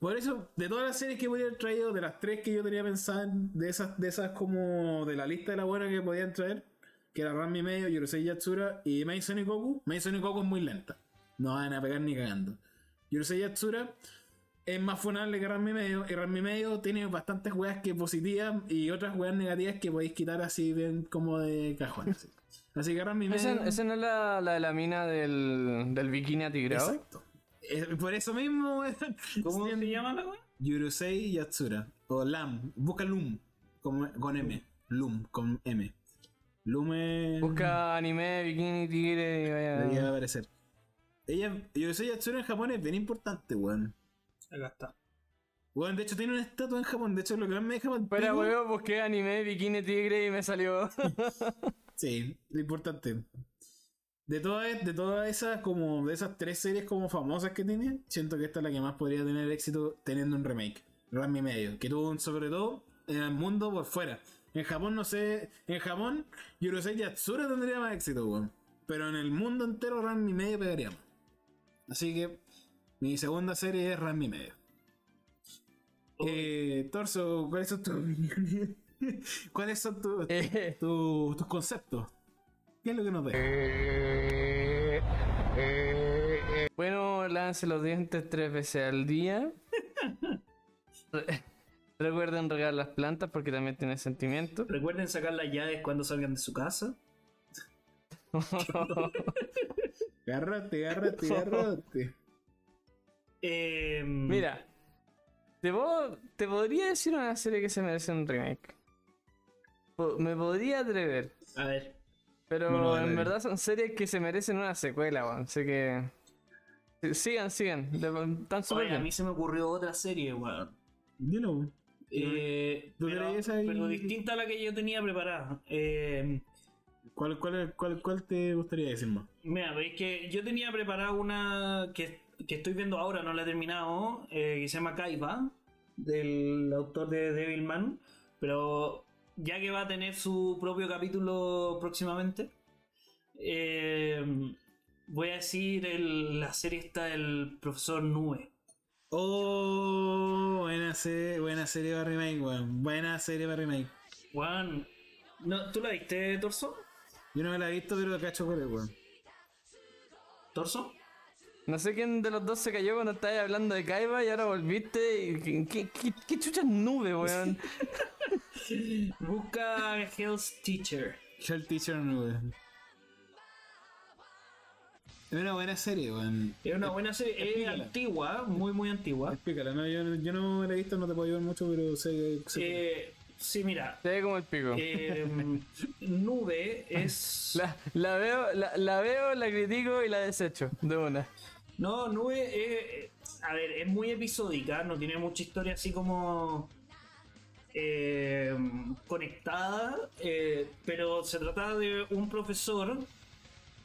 Por eso, de todas las series que podría haber traído, de las tres que yo tenía pensado, de esas, de esas como de la lista de la buena que podían traer, que era Ranma y medio, Yorosei Yatsura y Mason y Goku, Mason y Goku es muy lenta. No van a pegar ni cagando. Yorosei Yatsura es más funable que Ranma y medio, y Ranma y medio tiene bastantes weas que positivas y otras weas negativas que podéis quitar así bien como de cajón. Así, así que Ranma y medio... ¿Esa, esa no es la, la de la mina del, del bikini atigrado? Exacto. Por eso mismo. ¿Cómo se llama la weá? Yurusei Yatsura. O Lam. Busca Lum. Con, con M. Lum. Con M. Lum es. Busca anime, bikini, tigre y vaya. Debería aparecer. Ella, Yurusei Yatsura en Japón es bien importante, weón. Acá está. Weón, de hecho tiene una estatua en Japón. De hecho, lo que más me deja mal Espera, weón, busqué anime, bikini, tigre y me salió. Sí, lo importante. De todas, de todas esas, como de esas tres series como famosas que tiene, siento que esta es la que más podría tener éxito teniendo un remake. Ranma y medio. Que tuvo un, sobre todo en el mundo por fuera. En Japón no sé. En Japón, Yurosei Yatsura tendría más éxito, weón. Pero en el mundo entero Ranma y medio pegaría más. Así que mi segunda serie es Ranma y medio. Eh, Torso, ¿cuáles son tus opiniones? ¿Cuáles son tus Eh, tu- tus conceptos. ¿Qué es lo que nos deja? bueno, lávese los dientes tres veces al día. Re- Recuerden regar las plantas porque también tiene sentimientos. Recuerden sacar las llaves cuando salgan de su casa. Agárrate, agárrate, agárrate. Eh, Mira, Te, puedo- te podría decir una serie que se merece un remake. Me podría atrever. A ver. Pero No en verdad son series que se merecen una secuela, weón. Así que. Sigan, sigan. Oye, a mí se me ocurrió otra serie, weón. Dilo, weón. Eh, ¿Tú pero, distinta a la que yo tenía preparada. Eh, ¿Cuál, cuál, cuál, ¿Cuál te gustaría decir más? mira, veis que yo tenía preparada una que, que estoy viendo ahora, no la he terminado, eh, que se llama Kaiba, del autor de Devilman, pero ya que va a tener su propio capítulo próximamente, eh, voy a decir el- la serie está del profesor Nube. Oh, buena serie, buena serie para remake, weón. Buena serie para remake. Juan, no, ¿tú la viste, Torso? Yo no me la he visto, pero cacho cuál es, weón. ¿Torso? No sé quién de los dos se cayó cuando estabas hablando de Kaiba y ahora volviste. y- ¿Qué, qué, qué, qué chucha nube, weón? Busca Hell's Teacher. Shell Teacher no, Es una buena serie, weón. Es una buena serie, es Explícala. antigua, muy muy antigua. Explícala, no, yo, yo no la he visto, no te puedo ayudar mucho, pero sé. sé Eh, sí, mira, Se ve como el pico. eh, Nube es... La, la veo, la, la veo, la critico y la desecho. De una. No, Nube es... A ver, es muy episódica, no tiene mucha historia así como... eh, conectada, eh, pero se trata de un profesor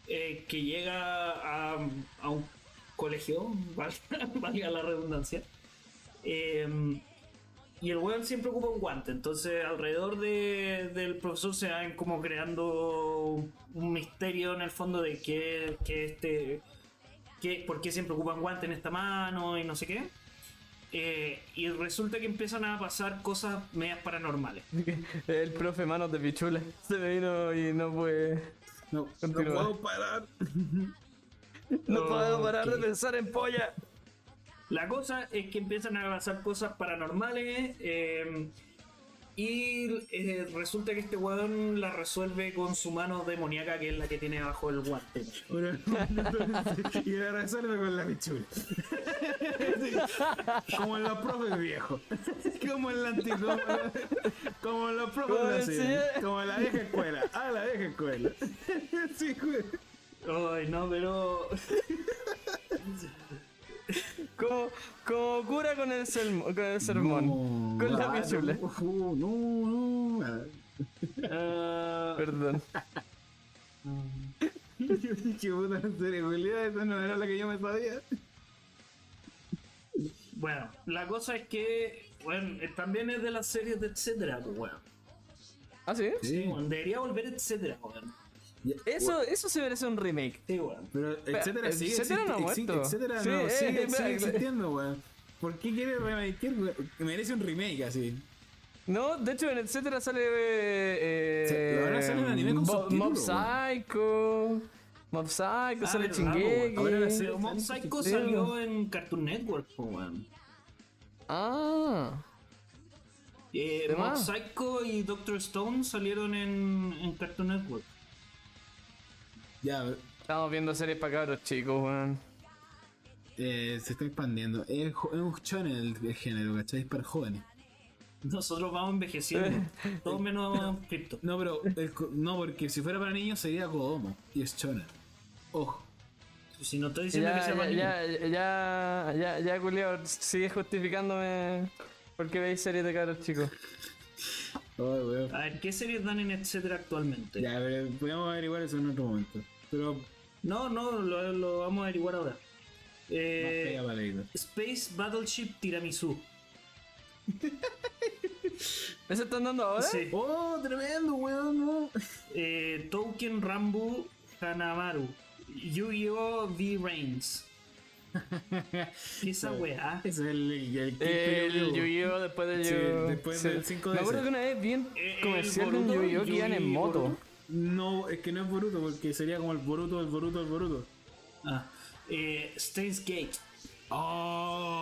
eh, que llega a, a un colegio, valga, la redundancia, eh, y el weón siempre ocupa un guante, entonces alrededor de- del profesor se van como creando un misterio en el fondo de que, que este... Que, ¿Por qué siempre ocupan guante en esta mano y no sé qué? Eh, y resulta que empiezan a pasar cosas medias paranormales. El profe Manos de Pichula se me vino y no puede. No, no puedo parar. No puedo parar de pensar en polla. La cosa es que empiezan a pasar cosas paranormales eh, y eh, resulta que este weón la resuelve con su mano demoníaca que es la que tiene bajo el guante. Y la resuelve con la pichula. como en los profes viejos. Como en la antigua. Como en los profes Como en la vieja escuela. Ah, la vieja escuela. sí, güey. Ay, no, pero. Como, como cura con el, sermo- con el sermón. No, con la pichula. No, no, no. Ah. ah, Perdón. Yo dije, puta, en serio, Julián, esa no era la que yo me sabía. bueno, la cosa es que. Bueno, eh, también es de las series de etcétera, pues, weón. ¿Ah, sí? Sí. Bueno, Debería volver etcétera, weón. Eso, eso se merece un remake. Sí, weón. Pero etcétera eh, sigue etcétera no muerto. etcétera Sí, no, eh, sigue, eh, sigue eh, existiendo, weón. ¿Por qué quiere remake? Merece un remake así. No, de hecho en etcétera sale. Eh, Sí, ahora sale un anime con Bo- Mob. Psycho. Mob Psycho, Ah, sale Chingeki. Pero Mob Psycho salió en Cartoon Network, weón. Ah, Eh, ¿Qué Mob? Psycho y Doctor Stone salieron en, en Cartoon Network. Ya, estamos viendo series para cabros chicos, weón. eh, se está expandiendo. Es, un shonen el, el género, ¿cachai? Es para jóvenes. Nosotros vamos envejeciendo. Todo menos Crypto. No, pero el co- no, porque si fuera para niños sería Kodomo y es shonen. Ojo. Si no estoy diciendo que Ya, sea ya, más niño. ya, ya, ya, ya, culiao, sigue justificándome porque veis series de cabros chicos. Ay, weón. A ver, ¿qué series dan en etcétera actualmente? Ya, pero podemos averiguar eso en otro momento. Pero No, no, lo, lo vamos a averiguar ahora. Eh. Space Battleship Tiramisu. ¿Eso están dando ahora? Sí. ¡Oh, tremendo, weón! no. Eh, Token Rambu Hanamaru. Yu-Gi-Oh! V-Reigns. ¿Qué esa weá? Ese es el, el, el, El Yu-Gi-Oh! Yu-Gi-Oh! después del Sí, Yu- después sí. del 5 Me acuerdo que una vez vi un Eh, comercial de un Yu-Gi-Oh! que iban en moto. No, es que no es Boruto, porque sería como el Boruto, el Boruto, el Boruto. Ah, eh, Steins Gate. ¡Oh!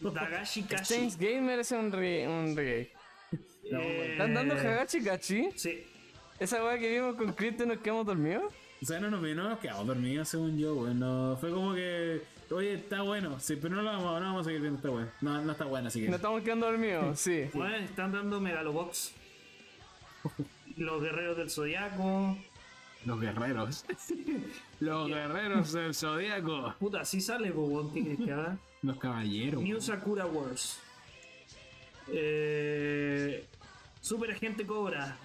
Dagashi Kashi. Steins Gate merece un, re un reggae. Eh, ¿Están dando Hagachi Gachi? Sí. ¿Esa weá que vimos con Cristo y nos quedamos dormidos? O sea, no nos, no nos quedamos dormidos, según yo, weón. No, fue como que Oye, está bueno. Sí, pero no lo vamos, no vamos a seguir viendo esta weá. No, no está buena, así que. No estamos quedando dormidos, sí. Bueno, están dando Megalobox. Los guerreros del zodiaco. Los guerreros. Los guerreros del zodiaco. Puta, así sale, po, weón, ¿qué? Los caballeros. New Sakura Wars. Eh, Super Agente Cobra.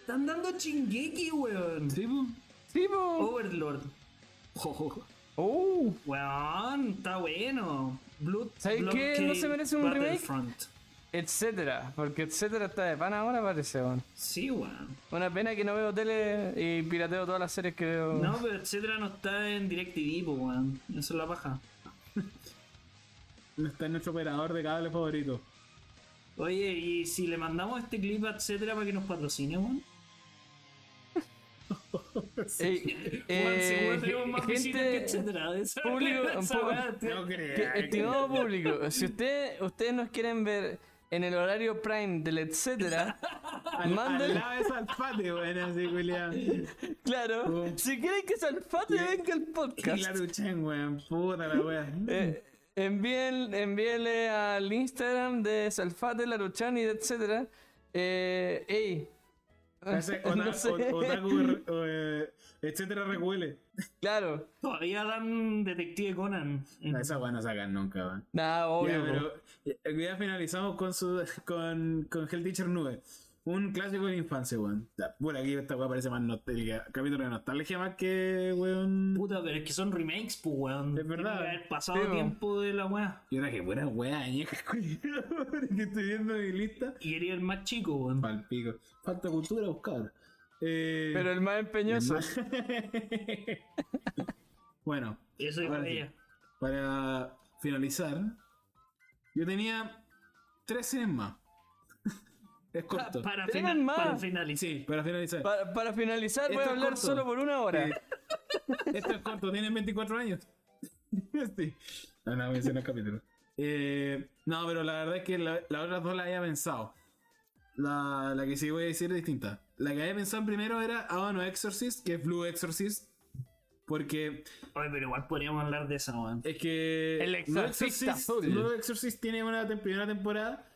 Están dando Chingeki, weón. Sí. Sí. Overlord. Oh. Weón, está bueno. Blood, ¿Sabes Blood qué? ¿No se merece un remake? Etcétera. Porque etcétera está de pan ahora, parece, weón. Sí, weón. Una pena que no veo tele y pirateo todas las series que veo. No, pero etcétera no está en DirecTV, weón. Eso es la paja. No está en nuestro operador de cable favorito. Oye, ¿y si le mandamos este clip a etcétera para que nos patrocine, weón? Ey, Weón, seguro eh, tenemos más visitas que gente, etcétera. de esa- público, un poco- que- estimado público, si usted, ustedes nos quieren ver en el horario prime del etcétera, Al, manden, al lado de Salfate, weón, así, Julián. claro, si quieren que Salfate venga al Y podcast, la Duchen, weón. Puta la weá. eh, envíen, envíenle al Instagram de Salfate, Laruchan y de etcétera. Eh, ey, Ese no ota- sé. o- Otaku, eh, etcétera, recuele. claro, Todavía dan Detective Conan. No, Esa weá no sacan nunca, weón. nada, Ya, obvio. po. pero eh, ya finalizamos con su con, con Hell Teacher Nube. Un clásico de la infancia, weón. Bueno, aquí esta weá parece más nostálgica. Capítulo de nostalgia más que, weón. Puta, pero es que son remakes, pues, weón. Es verdad. Tiene que haber pasado tiempo de la weá. Y ahora que buena weá añeja, que estoy viendo mi lista. Y quería el más chico, weón. Pal pico. Falta cultura, buscar. Eh, Pero el más empeñoso. bueno, Eso dijo sí. ella. para finalizar, yo tenía tres series más. Es Pa- corto. para, fina- más. para finalizar. Sí, para finalizar. Para, para finalizar, voy a hablar corto. solo por una hora. Esto es corto, tienen 24 años. sí. No, no, mencioné el capítulo. Eh, no, pero la verdad es que la- las otras dos las había pensado. La, la que sí voy a decir es distinta. La que había pensado primero era Abano Exorcist, que es Blue Exorcist. Porque Oye, pero igual podríamos hablar de esa, weón. es que El Blue Exorcista azul. Blue Exorcist tiene una tem- primera temporada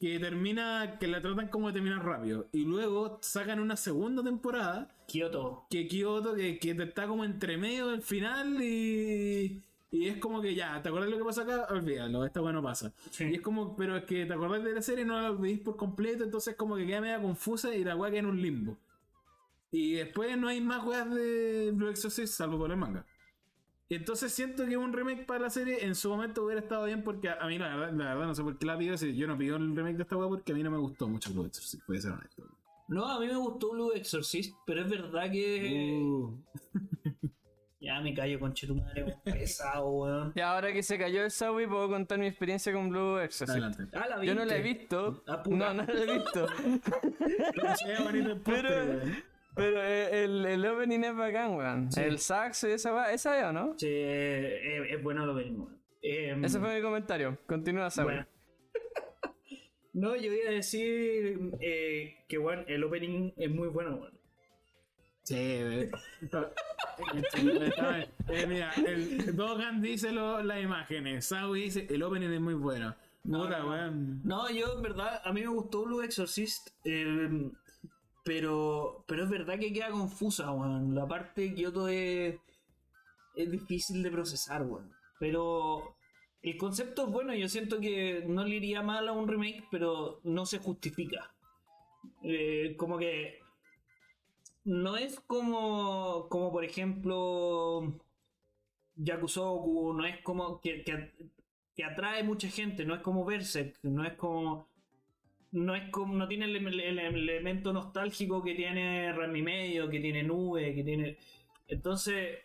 que termina, que la tratan como de terminar rápido. Y luego sacan una segunda temporada Kyoto. que Kyoto, que, que está como entre medio del final y, y es como que ya, ¿te acuerdas de lo que pasa acá? Olvídalo, esta weá no pasa. Sí. Y es como, pero es que te acordás de la serie y no la olvidís por completo, entonces como que queda media confusa y la weá queda en un limbo. Y después no hay más weas de Blue Exorcist salvo por el manga. Entonces siento que un remake para la serie en su momento hubiera estado bien porque a, a mí la verdad, la verdad no sé por qué la pido, si yo no pido el remake de esta weá porque a mí no me gustó mucho Blue Exorcist, puede ser honesto. No, a mí me gustó Blue Exorcist, pero es verdad que. Uh. Ya me callo, tu madre, weón. pesado, weón. Y ahora que se cayó el Subway, puedo contar mi experiencia con Blue Exorcist. Adelante. Ah, la Yo no la he visto. No, no la he visto. Pero Pero-. Pero eh, el, el opening es bacán, weón. El saxo y esa va, esa es, ¿o no? Sí, es, es bueno lo mismo. weón. Eh, Ese fue mi comentario. Continúa, Subway. Bueno. No, yo iba a decir eh, que bueno, el opening es muy bueno. weón. Sí, eh. eh, mira, el Dogan dice lo- las imágenes, Sawi dice el opening es muy bueno. Puta, no. weón. No, yo en verdad, a mí me gustó Blue Exorcist, eh, pero, pero es verdad que queda confusa, weón. La parte de Kyoto es, es difícil de procesar, weón. Pero el concepto es bueno, yo siento que no le iría mal a un remake, pero no se justifica. Eh, como que no es como, como por ejemplo, Yakusoku, no es como que, que, que atrae mucha gente, no es como Berserk, no es como. No es como. No tiene el, el- el elemento nostálgico que tiene Rami Medio, que tiene Nube, que tiene. Entonces.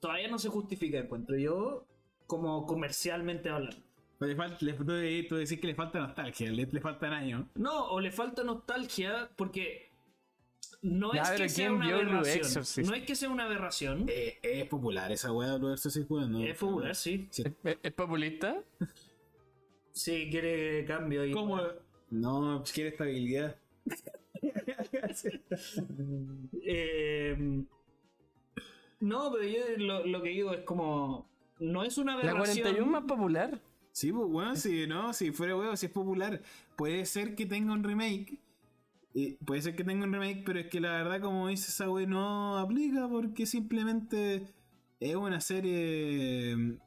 Todavía no se justifica, encuentro yo, como comercialmente hablando. Le falta, le, tú, decís que le falta nostalgia, le, le faltan años. No, o le falta nostalgia porque. No Ya, es que sea ¿quién una aberración. No es que sea una aberración. Eh, es popular esa weá de Blue Exorcist, weón. ¿no? Es popular, sí. Sí. ¿Es, es populista? Sí, quiere cambio. Y, ¿Cómo? No, quiere estabilidad. Eh, no, pero yo lo, lo que digo es como. no es una La aberración. 41 más popular. Sí, pues, bueno, si no, si fuera huevo, si es popular, puede ser que tenga un remake. eh, puede ser que tenga un remake, pero es que la verdad, como dice esa wey, no aplica porque simplemente es una serie.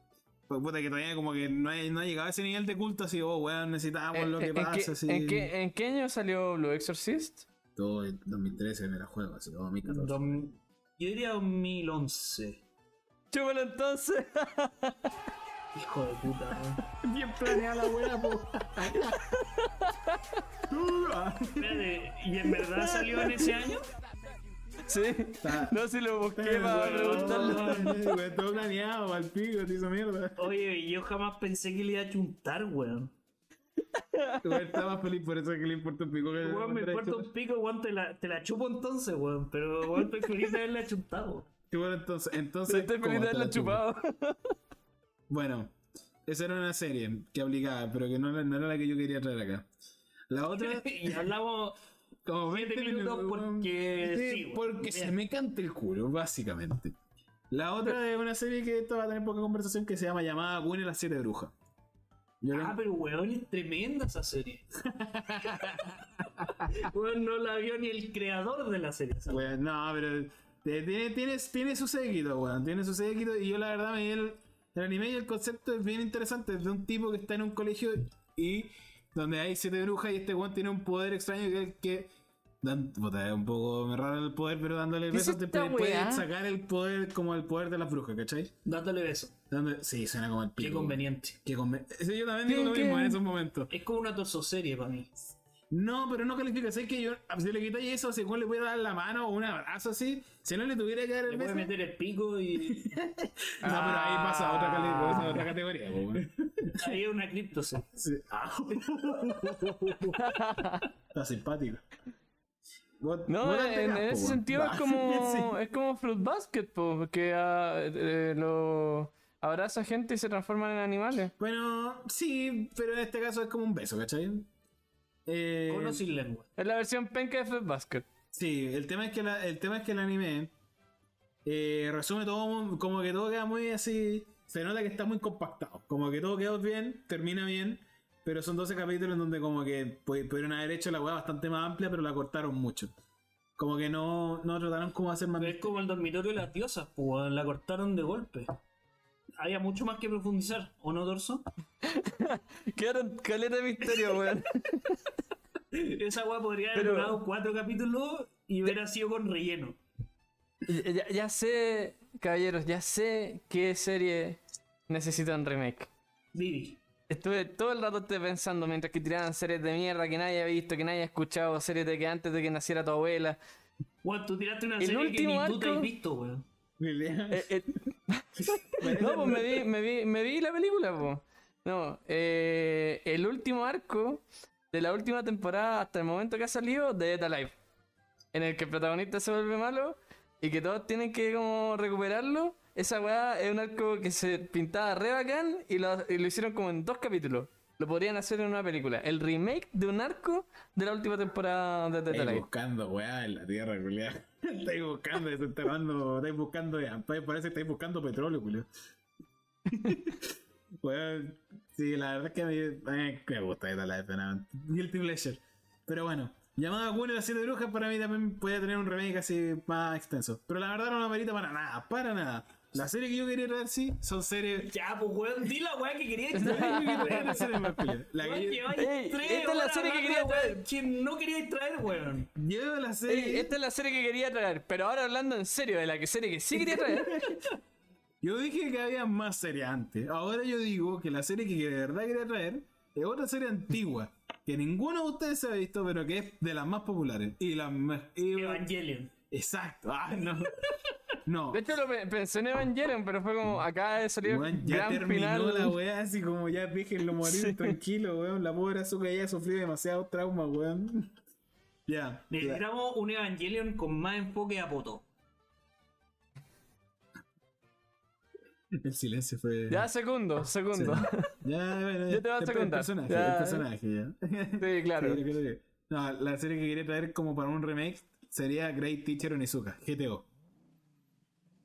Pues, puta, que todavía como que no ha, no ha llegado a ese nivel de culto así, oh, weón, necesitamos Eh, lo eh, que ¿en, pasa. qué, así. en qué- en qué año salió Blue Exorcist? Todo en 2013 me la juego, así, o 2014. Dom- Yo diría 2011. Chúpalo entonces. Hijo de puta, weón. Bien planeada la wea, po. Espérate, ¿y en verdad salió en ese año? Sí. No, si lo busqué para preguntarle. Weón, Todo planeado, al pico, te hizo mierda. Oye, yo jamás pensé que le iba a chuntar, weón. Weón, Estaba más feliz por eso que le importa un pico que Weón, me importa un pico, weón, te la, te la chupo entonces, weón. Pero, weón, estoy feliz de haberla chuntado. Y bueno, entonces, entonces Estoy ¿cómo feliz de haberla chupado. Bueno, esa era una serie que aplicaba, pero que no, no era la que yo quería traer acá. La otra, Y hablamos como 20 siete minutos minutos, porque sí, sí, weón. porque se me canta el culo, básicamente. La otra es una serie que esto va a tener poca conversación que se llama llamada Gune las siete brujas. Yo Ah, la- pero weón, es tremenda esa serie. weón, no la vio ni el creador de la serie. Weón, no, pero eh, tiene, tiene, tiene su séquito, weón. Tiene su séquito. Y yo la verdad me el, el anime y el concepto es bien interesante. Es de un tipo que está en un colegio y donde hay siete brujas y este weón tiene un poder extraño que es el que... Dan, puta, es un poco raro el poder, pero dándole ¿Qué es besos te puede weá? sacar el poder como el poder de las brujas, ¿cachai? Dándole beso. Dándole- sí, suena como el pico. Qué conveniente. Qué conven- Sí, yo también digo ¿Qué- lo mismo en esos momentos. Es como una torsoserie para mí. No, pero no califica. ¿Sabes que yo, si le quitáis eso, si igual le puede dar la mano o un abrazo así, si no le tuviera que dar Le el puede beso. meter el pico y. No, pero ahí pasa a otra, cali- pasa a otra categoría. po, weón. Ahí es una criptose. Sí. Ah. Está simpático. No, en, ese weón. sentido es como, Sí. es como Fruit Basket, po, porque ah, eh, lo abraza gente y se transforman en animales. Bueno, sí, pero en este caso es como un beso, ¿cachai? Eh, Con o sin lengua. Es la versión penca de Fruit Basket. Sí, el tema es que la- el tema es que el anime eh, resume todo como que todo queda muy así. Se nota que está muy compactado. Como que todo quedó bien, termina bien. Pero son 12 capítulos en donde como que pu- pudieron haber hecho la weá bastante más amplia, pero la cortaron mucho. Como que no, no trataron como de hacer más. Pero es como el dormitorio de las diosas, pues la cortaron de golpe. Había mucho más que profundizar, ¿o no, Dorso? Quedaron caleta de misterio, weón. Esa weá podría haber Pero- durado cuatro capítulos y hubiera sido con relleno. ya, ya sé, caballeros, ya sé qué serie necesita un remake. Didi. Estuve todo el rato estuve pensando mientras que tiraban series de mierda que nadie había visto, que nadie ha escuchado, series de que antes de que naciera tu abuela. Weón, tú tiraste una El serie que ni tú te has visto, weón. No, pues me vi, me vi, me vi la película, pues. No, eh, el último arco de la última temporada hasta el momento que ha salido de Dead Alive. En el que el protagonista se vuelve malo y que todos tienen que como recuperarlo. Esa weá es un arco que se pintaba re bacán y lo, y lo hicieron como en dos capítulos. Lo podrían hacer en una película. El remake de un arco de la última temporada de Dead Estáis Alive. buscando weá en la tierra, culiá. Estáis buscando, estáis buscando, ya, parece que estáis buscando petróleo, culiá. Weón, sí, la verdad es que a mí eh, me gusta esta la de Guilty Pleasure. Pero bueno, llamada Gune las siete brujas para mí también puede tener un remake así más extenso. Pero la verdad no me amerita para nada, para nada. La serie que yo quería traer sí son series. Ya, pues weón, di la weá que La quería traer es serie más. La que yo, Ey, esta es la serie que quería traer. Que no queríais traer, weón. yo la serie. Ey, esta es la serie que quería traer, pero ahora hablando en serio de la que serie que sí quería traer. Yo dije que había más series antes. Ahora yo digo que la serie que de verdad quería traer es otra serie antigua. Que ninguno de ustedes se ha visto, pero que es de las más populares. Y las más. Evangelion. Exacto. Ah, no. No. De hecho lo pe- pensé en Evangelion, pero fue como acá de salir Weón, ya gran terminó final. la weá, así como ya déjenlo morir Sí. tranquilo, weón. La pobre Azuka ya sufrió demasiado trauma, weón. Ya. ya. Necesitamos un Evangelion con más enfoque a Poto. El silencio fue. Ya, segundo, segundo. Ya, bueno, Yo te voy a secundar. El personaje, Ya. el personaje, ya. Sí, claro. Sí, creo que- No, la serie que quería traer como para un remake sería Great Teacher Onizuka, GTO.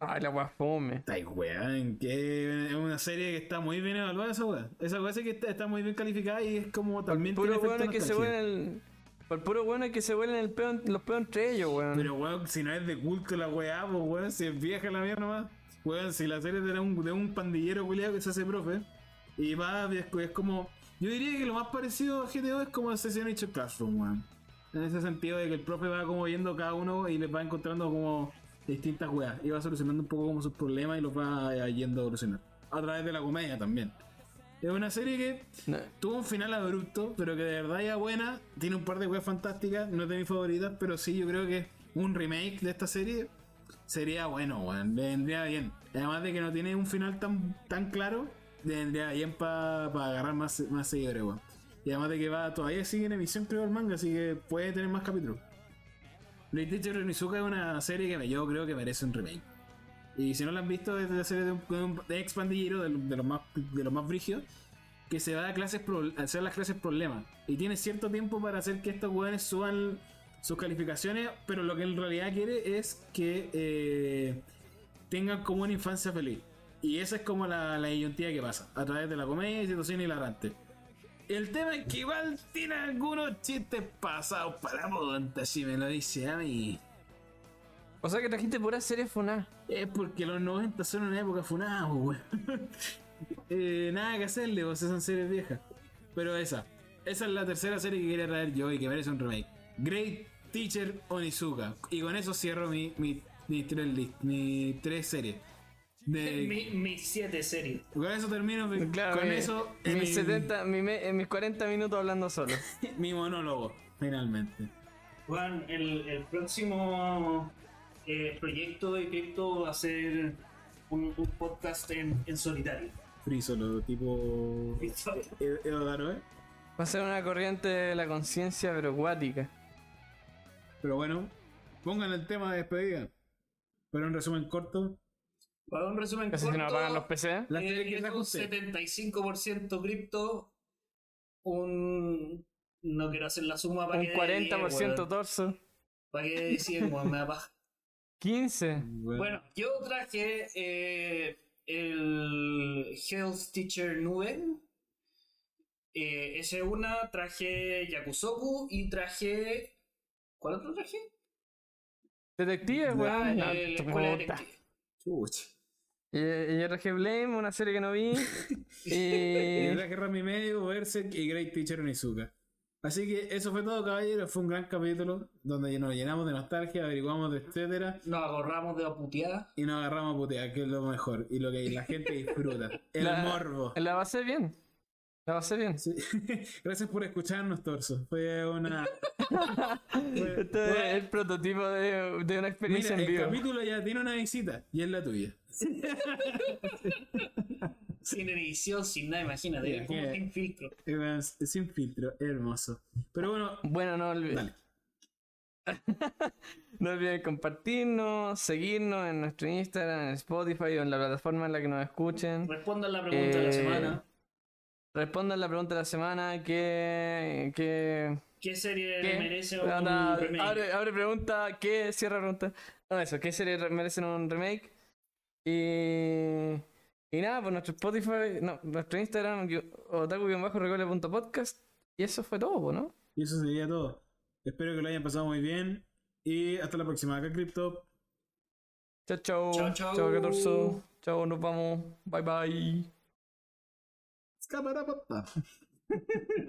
Ay, la wea fome. Está weón, que es una serie que está muy bien evaluada esa weá. Esa weá sí que está, está muy bien calificada y es como también Puro tiene weón efecto que se el. Por puro bueno que se huelen el peo, los peos entre ellos, weón. Pero weón, si no es de culto la weá, pues weón, si es vieja la mierda nomás. Weón, si la serie es de un, de un pandillero culiado que se hace profe. Y va, es, es como. Yo diría que lo más parecido a GTO es como Assassination Classroom, weón. En ese sentido de que el profe va como viendo cada uno y les va encontrando como distintas weas. Y va solucionando un poco como sus problemas y los va eh, yendo a evolucionar. A través de la comedia también. Es una serie que No. Tuvo un final abrupto, pero que de verdad ya buena. Tiene un par de weas fantásticas, no es de mis favoritas, pero sí yo creo que un remake de esta serie sería bueno, weón. Le vendría bien. Además de que no tiene un final tan, tan claro, le vendría bien para agarrar más, más seguidores, weón. Y además de que va, todavía sigue en emisión creo el manga, así que puede tener más capítulos. Blade Teacher Onizuka es una serie que yo creo que merece un remake. Y si no la han visto, es de la serie de un, de de ex pandillero, de, los más de los más brígidos, que se va a clases pro- a hacer las clases problemas. Y tiene cierto tiempo para hacer que estos weones suban sus calificaciones, pero lo que en realidad quiere es que eh, tengan como una infancia feliz. Y esa es como la, la que pasa, a través de la comedia y situaciones hilarantes. El tema es que igual tiene algunos chistes pasados para monta, si me lo dice a mí. O sea que trajiste pura serie funá. Es porque los 90 son una época po, weón. Eh, nada que hacerle, vos son series viejas. Pero esa, esa es la tercera serie que quería traer yo y que merece un remake. Great Teacher Onizuka. Y con eso cierro mi, mi, mi mi tres series. De- Mi- Mis siete series. con eso termino. mi- Claro, con mi- eso es mis, mi, 70, mi me- en mis 40 minutos hablando solo. mi monólogo, finalmente. Juan, el, el próximo eh, proyecto de cripto va a ser un, un podcast en, en solitario. Free solo, tipo. Edo Edo Daro, ¿eh? Va a ser una corriente de la conciencia, pero acuática. Pero bueno, pongan el tema de despedida. Pero en resumen corto, Para un resumen Casi se nos corto, apagan los PC. la eh, que un usted. 75% cripto, un... No quiero hacer la suma para Un que... 40% torso. Para que decir, weón, me da paja. 15. Bueno, yo traje eh, el Health Teacher Nube. Eh, ese una, traje Yakusoku y traje. ¿Cuál otro traje? Detective, weón. Ah, Ah, el tu Escuela. Detective. Chucha. Y, y yo traje Blame, una serie que no vi. Y y. traje Rami Medio, Berserk y Great Teacher Onizuka. Así que eso fue todo, caballeros. Fue un gran capítulo donde nos llenamos de nostalgia, averiguamos de etcétera Nos agarramos de la puteada. y nos agarramos a putear, que es lo mejor y lo que la gente disfruta. El La- morbo. La pasé bien. La pasé bien. Sí. Gracias por escucharnos, Torso. Fue una. fue- Este es el prototipo de, de una experiencia Mira, en el vivo. capítulo ya tiene una visita y es la tuya. Sin edición, sin nada, imagínate. Como sin filtro. Es sin filtro, hermoso. Pero bueno, Bueno, no olviden. No olviden compartirnos, seguirnos en nuestro Instagram, en Spotify o en la plataforma en la que nos escuchen. Respondan la pregunta de la Eh, semana. Respondan la pregunta de la semana. ¿Qué, qué, ¿Qué serie qué? merece un Anda, remake? abre, abre pregunta. ¿Qué? Cierra pregunta. No, eso. ¿Qué serie re- merecen un remake? Y, y nada, pues nuestro Spotify, no, nuestro Instagram, otaku-recole.podcast. Y eso fue todo, pues, ¿no? Y eso sería todo. Espero que lo hayan pasado muy bien. Y hasta la próxima. Acá Crypto. Chao, chao. Chao, chao. Chao, 14. Chao, nos vamos. Bye, bye. Cabarabapá.